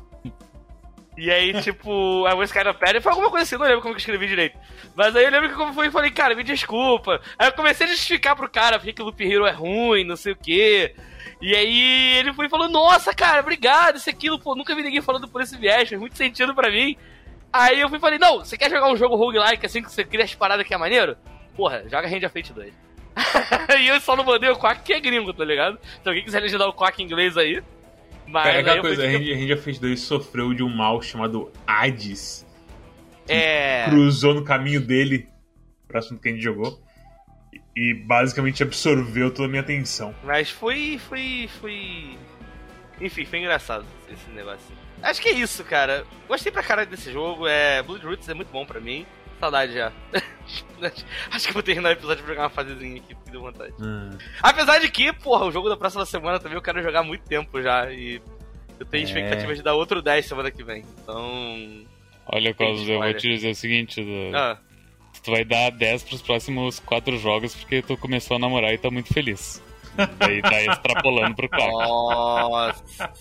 E aí, tipo, was kind of petty, foi alguma coisa assim, não lembro como que eu escrevi direito. Mas aí eu lembro que como foi e falei, cara, me desculpa. Aí eu comecei a justificar pro cara porque que o Loop Hero é ruim, não sei o quê. E aí ele foi e falou, nossa, cara, obrigado, isso aquilo, pô, nunca vi ninguém falando por esse viés, faz muito sentido pra mim. Aí eu fui e falei, não, você quer jogar um jogo roguelike assim que você cria as paradas que é maneiro? Porra, joga Hand of Fate 2. e eu só não mandei o Quack que é gringo, tá ligado? Se alguém quiser legendar o Quack em inglês aí. Mas Cara, aquela coisa, a of Fate 2 sofreu de um mal chamado Hades. É. Cruzou no caminho dele, próximo que a gente jogou e basicamente absorveu toda a minha atenção. Mas foi. foi. foi. Enfim, foi engraçado esse negócio. Acho que é isso, cara. Gostei pra caralho desse jogo. É, Blood Roots é muito bom pra mim. Saudade já. Acho que vou terminar o episódio pra jogar uma fasezinha aqui, porque deu vontade. Hum. Apesar de que, porra, o jogo da próxima semana também eu quero jogar há muito tempo já. E eu tenho é... expectativas de dar outro 10 semana que vem. Então. Olha, Carlos, eu vou te dizer o seguinte: do... ah tu vai dar 10 pros próximos 4 jogos porque tu começou a namorar e tá muito feliz. Daí tá extrapolando pro 4. Nossa!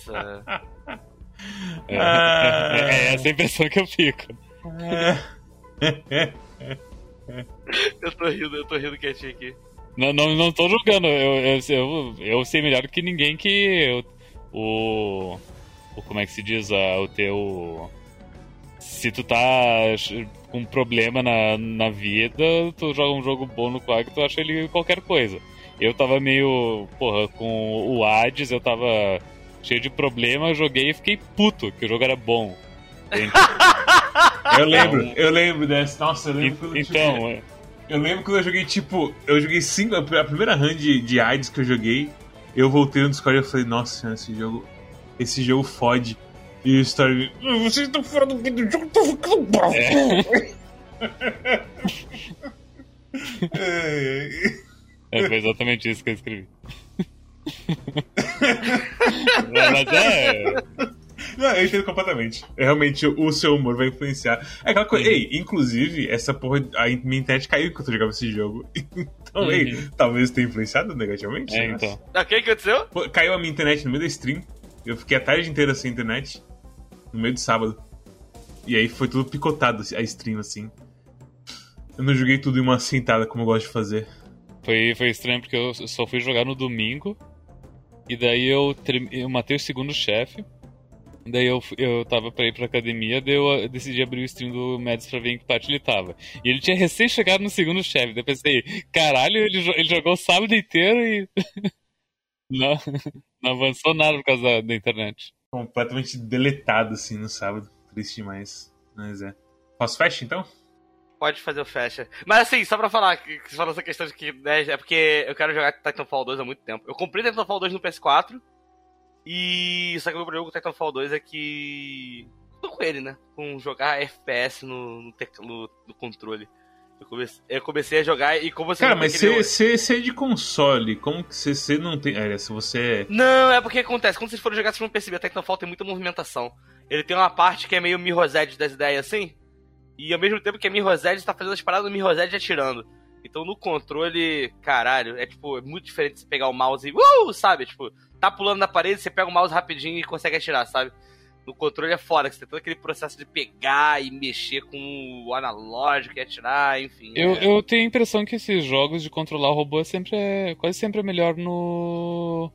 É, ah. é essa a impressão que eu fico. eu tô rindo, eu tô rindo quietinho aqui. Não, não, não tô julgando, eu, eu, eu, eu sei melhor que ninguém que o, o. Como é que se diz? o teu. Se tu tá com um problema na, na vida, tu joga um jogo bom no Quack, tu acha ele qualquer coisa. Eu tava meio, porra, com o Hades, eu tava cheio de problema, eu joguei e fiquei puto, que o jogo era bom. eu lembro, eu lembro dessa. Nossa, eu lembro E- quando eu então, joguei- é, Eu lembro quando eu joguei, tipo, eu joguei cinco. A primeira run de, de AIDS que eu joguei, eu voltei no Discord e eu falei, nossa senhora, esse jogo. Esse jogo fode. E o Story. "Ah, Vocês estão fora do do jogo, tô ficando bravo. É. é, foi exatamente isso que eu escrevi. Mas é. Não, eu entendo completamente. Realmente, o seu humor vai influenciar. É aquela coisa. Uhum. Ei, inclusive, essa porra. A minha internet caiu enquanto eu jogava esse jogo. Então, Uhum. ei, talvez tenha influenciado negativamente. É, então. O que que aconteceu? Pô, Caiu a minha internet no meio da stream. Eu fiquei a tarde inteira sem internet. No meio de sábado. E aí foi tudo picotado a stream, assim. Eu não joguei tudo em uma sentada como eu gosto de fazer. Foi, foi estranho porque eu só fui jogar no domingo. E daí eu, eu matei o segundo chefe. Daí eu, eu tava pra ir pra academia, daí eu decidi abrir o stream do Mads pra ver em que parte ele tava. E ele tinha recém chegado no segundo chefe. Daí eu pensei, caralho, ele, ele jogou o sábado inteiro e. não, não avançou nada por causa da, da internet. Completamente deletado, assim, no sábado. Triste demais. Mas é. Posso flash, então? Pode fazer o fecha. Mas assim, só pra falar, que você falou essa questão de que, né, é porque eu quero jogar Titanfall 2 há muito tempo. Eu comprei Titanfall 2 no PS4, e só que o meu problema com Titanfall 2 é que... Tô com ele, né? Com jogar FPS no, no- no controle. Eu comecei, eu comecei a jogar e como você... Cara, não mas aquele- você é de console. Como que você não tem. É, se você. Não, é porque acontece. Quando vocês forem jogar, vocês vão perceber. Titanfall tem muita movimentação. Ele tem uma parte que é meio Mirror's Edge das ideias assim. E ao mesmo tempo que a Mirror's Edge tá fazendo as paradas do Mirror's Edge atirando. Então no controle, caralho, é tipo, é muito diferente de você pegar o mouse e. Uh, sabe? Tipo, tá pulando na parede, você pega o mouse rapidinho e consegue atirar, sabe? No controle é fora, que você tem todo aquele processo de pegar e mexer com o analógico e atirar, enfim. Eu, é. eu tenho a impressão que esses jogos de controlar o robô é sempre é, quase sempre é melhor no.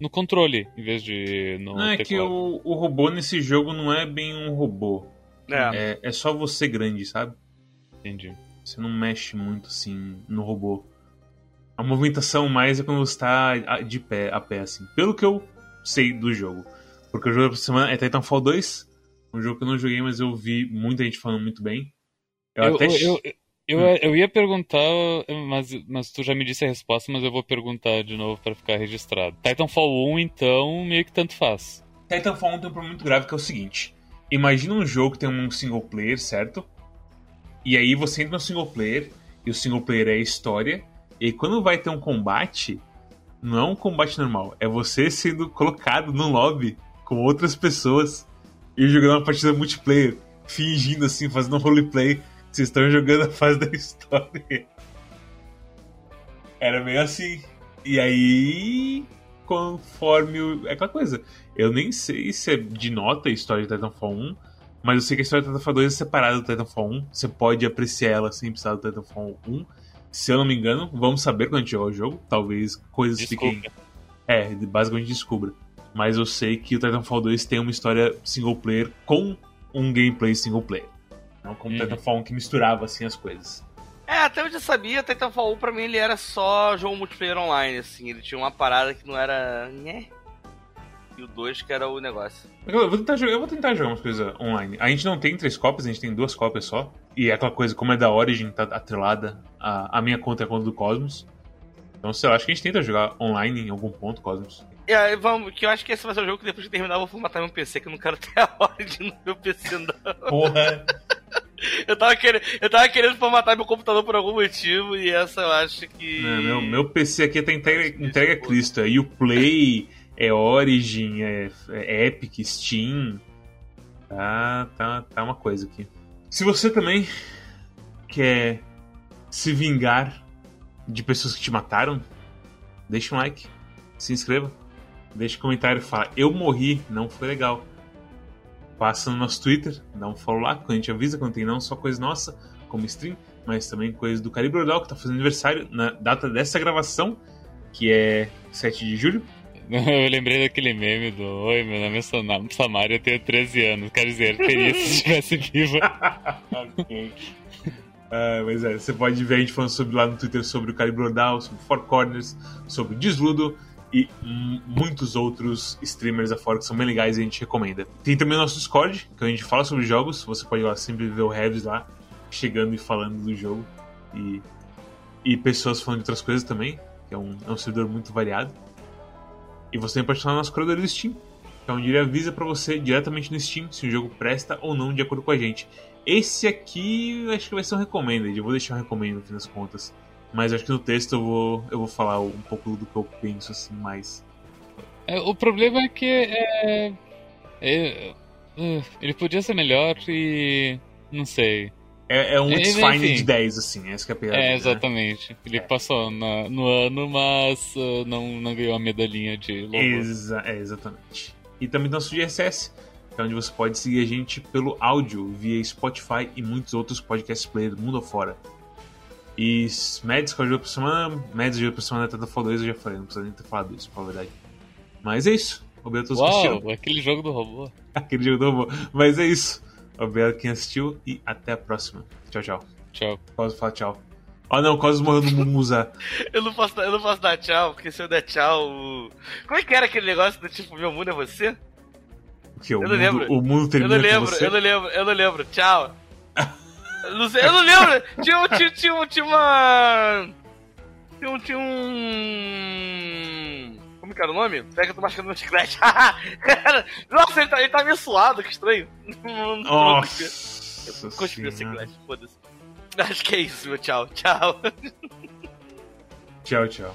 no controle, em vez de no Não, é que o, o robô nesse jogo não é bem um robô. É. É, é só você grande, sabe? Entendi. Você não mexe muito assim no robô. A movimentação mais é quando você tá de pé, a pé, assim. Pelo que eu sei do jogo. Porque o jogo da semana é Titanfall 2. Um jogo que eu não joguei, mas eu vi muita gente falando muito bem. Eu, Eu, até. eu, eu, Hum. eu ia perguntar, mas, mas tu já me disse a resposta, mas eu vou perguntar de novo pra ficar registrado. Titanfall 1, então, meio que tanto faz. Titanfall 1 tem um problema muito grave que é o seguinte: imagina um jogo que tem um single player, certo? E aí você entra no single player, e o single player é a história, e quando vai ter um combate, não é um combate normal, é você sendo colocado no lobby com outras pessoas e jogando uma partida multiplayer, fingindo assim, fazendo um roleplay, vocês estão jogando a fase da história. Era meio assim. E aí, conforme o... É aquela coisa. Eu nem sei se é de nota a história de Titanfall 1, mas eu sei que a história de Titanfall 2 é separada do Titanfall 1. Você pode apreciar ela sem precisar do Titanfall 1. Se eu não me engano, vamos saber quando a gente jogar o jogo. Talvez coisas fiquem. Desculpa. É, basicamente descubra. Mas eu sei que o Titanfall 2 tem uma história single player com um gameplay single player. Não como o Uhum. Titanfall 1 que misturava assim as coisas. É, até onde eu sabia, Titanfall 1 pra mim ele era só jogo multiplayer online, assim. Ele tinha uma parada que não era. Né? E o 2 que era o negócio. Eu vou, tentar jogar, eu vou tentar jogar umas coisas online. A gente não tem três cópias, a gente tem duas cópias só. E é aquela coisa, como é da Origin, tá atrelada. A, a minha conta é a conta do Cosmos. Então, sei lá, acho que a gente tenta jogar online em algum ponto, Cosmos. E aí, vamos, que eu acho que esse vai ser o jogo que depois de terminar eu vou formatar meu PC, que eu não quero ter a Origin no meu PC, não. Porra! Eu tava, querendo, eu tava querendo formatar meu computador por algum motivo, e essa eu acho que. Não, meu, meu PC aqui tá entregue, entregue a Cristo. É Uplay, é Origin, é, é Epic, Steam. Tá, tá, tá uma coisa aqui. Se você também quer se vingar de pessoas que te mataram, deixa um like, se inscreva, deixa um comentário e fala: Eu morri, não foi legal. Passa no nosso Twitter, dá um follow lá, que a gente avisa quando tem não só coisa nossa, como stream, mas também coisa do Calibre Ordal, que tá fazendo aniversário na data dessa gravação, que é 7 de julho. Eu lembrei daquele meme do Oi, meu nome é Samara, eu tenho 13 anos. Quer dizer, teria se estivesse viva. Ok. Ah, mas é, você pode ver a gente falando sobre, lá no Twitter sobre o Calibre Ordal, sobre Four Corners, sobre o Desludo e muitos outros streamers afora que são bem legais e a gente recomenda. Tem também o nosso Discord, que a gente fala sobre jogos, você pode lá sempre ver o Revs lá, chegando e falando do jogo. E, e pessoas falando de outras coisas também, que é um, é um servidor muito variado. E você também pode falar no nosso curador do Steam, que é onde ele avisa para você diretamente no Steam se o jogo presta ou não de acordo com a gente. Esse aqui acho que vai ser um recommended, eu vou deixar um recomendo no fim das contas. Mas acho que no texto eu vou, eu vou falar um pouco do que eu penso assim mais. É, o problema é que é, é, é, ele podia ser melhor e. não sei. É, é um It's Fine de 10, assim, essa que é a piada. É, exatamente. Né? Ele passou na, no ano, mas uh, não, não ganhou a medalhinha de louvor. Exa é, exatamente. E também tem o nosso GSS, que é onde você pode seguir a gente pelo áudio, via Spotify e muitos outros podcast players do mundo afora. E Mads com a jogo por semana, Mads jogo por semana até falou isso, eu já falei, não precisa nem ter falado isso, pra verdade. Mas é isso. Obrigado a todos Uau, que assistiram. aquele jogo do robô. aquele jogo do robô. Mas é isso. Obrigado quem assistiu e até a próxima. Tchau, tchau. Tchau. Cosmo fala tchau. Oh não, Cosmos morreu no Mumuza. eu, não posso, eu não posso dar tchau, porque se eu der tchau. Como é que era aquele negócio do tipo, meu mundo é você? O que? O, eu mundo, não lembro. o mundo termina eu não lembro, Eu não lembro, eu não lembro. Tchau. Não sei, eu não lembro. Tinha, tinha, tinha, tinha uma. Tinha um. Tinha um. Como que era o nome? Pega eu tô machucando meu chiclete. Nossa, ele tá, ele tá meio suado, que estranho. Nossa. Cuspi meu chiclete, foda-se. Acho que é isso, meu tchau. Tchau. Tchau, tchau.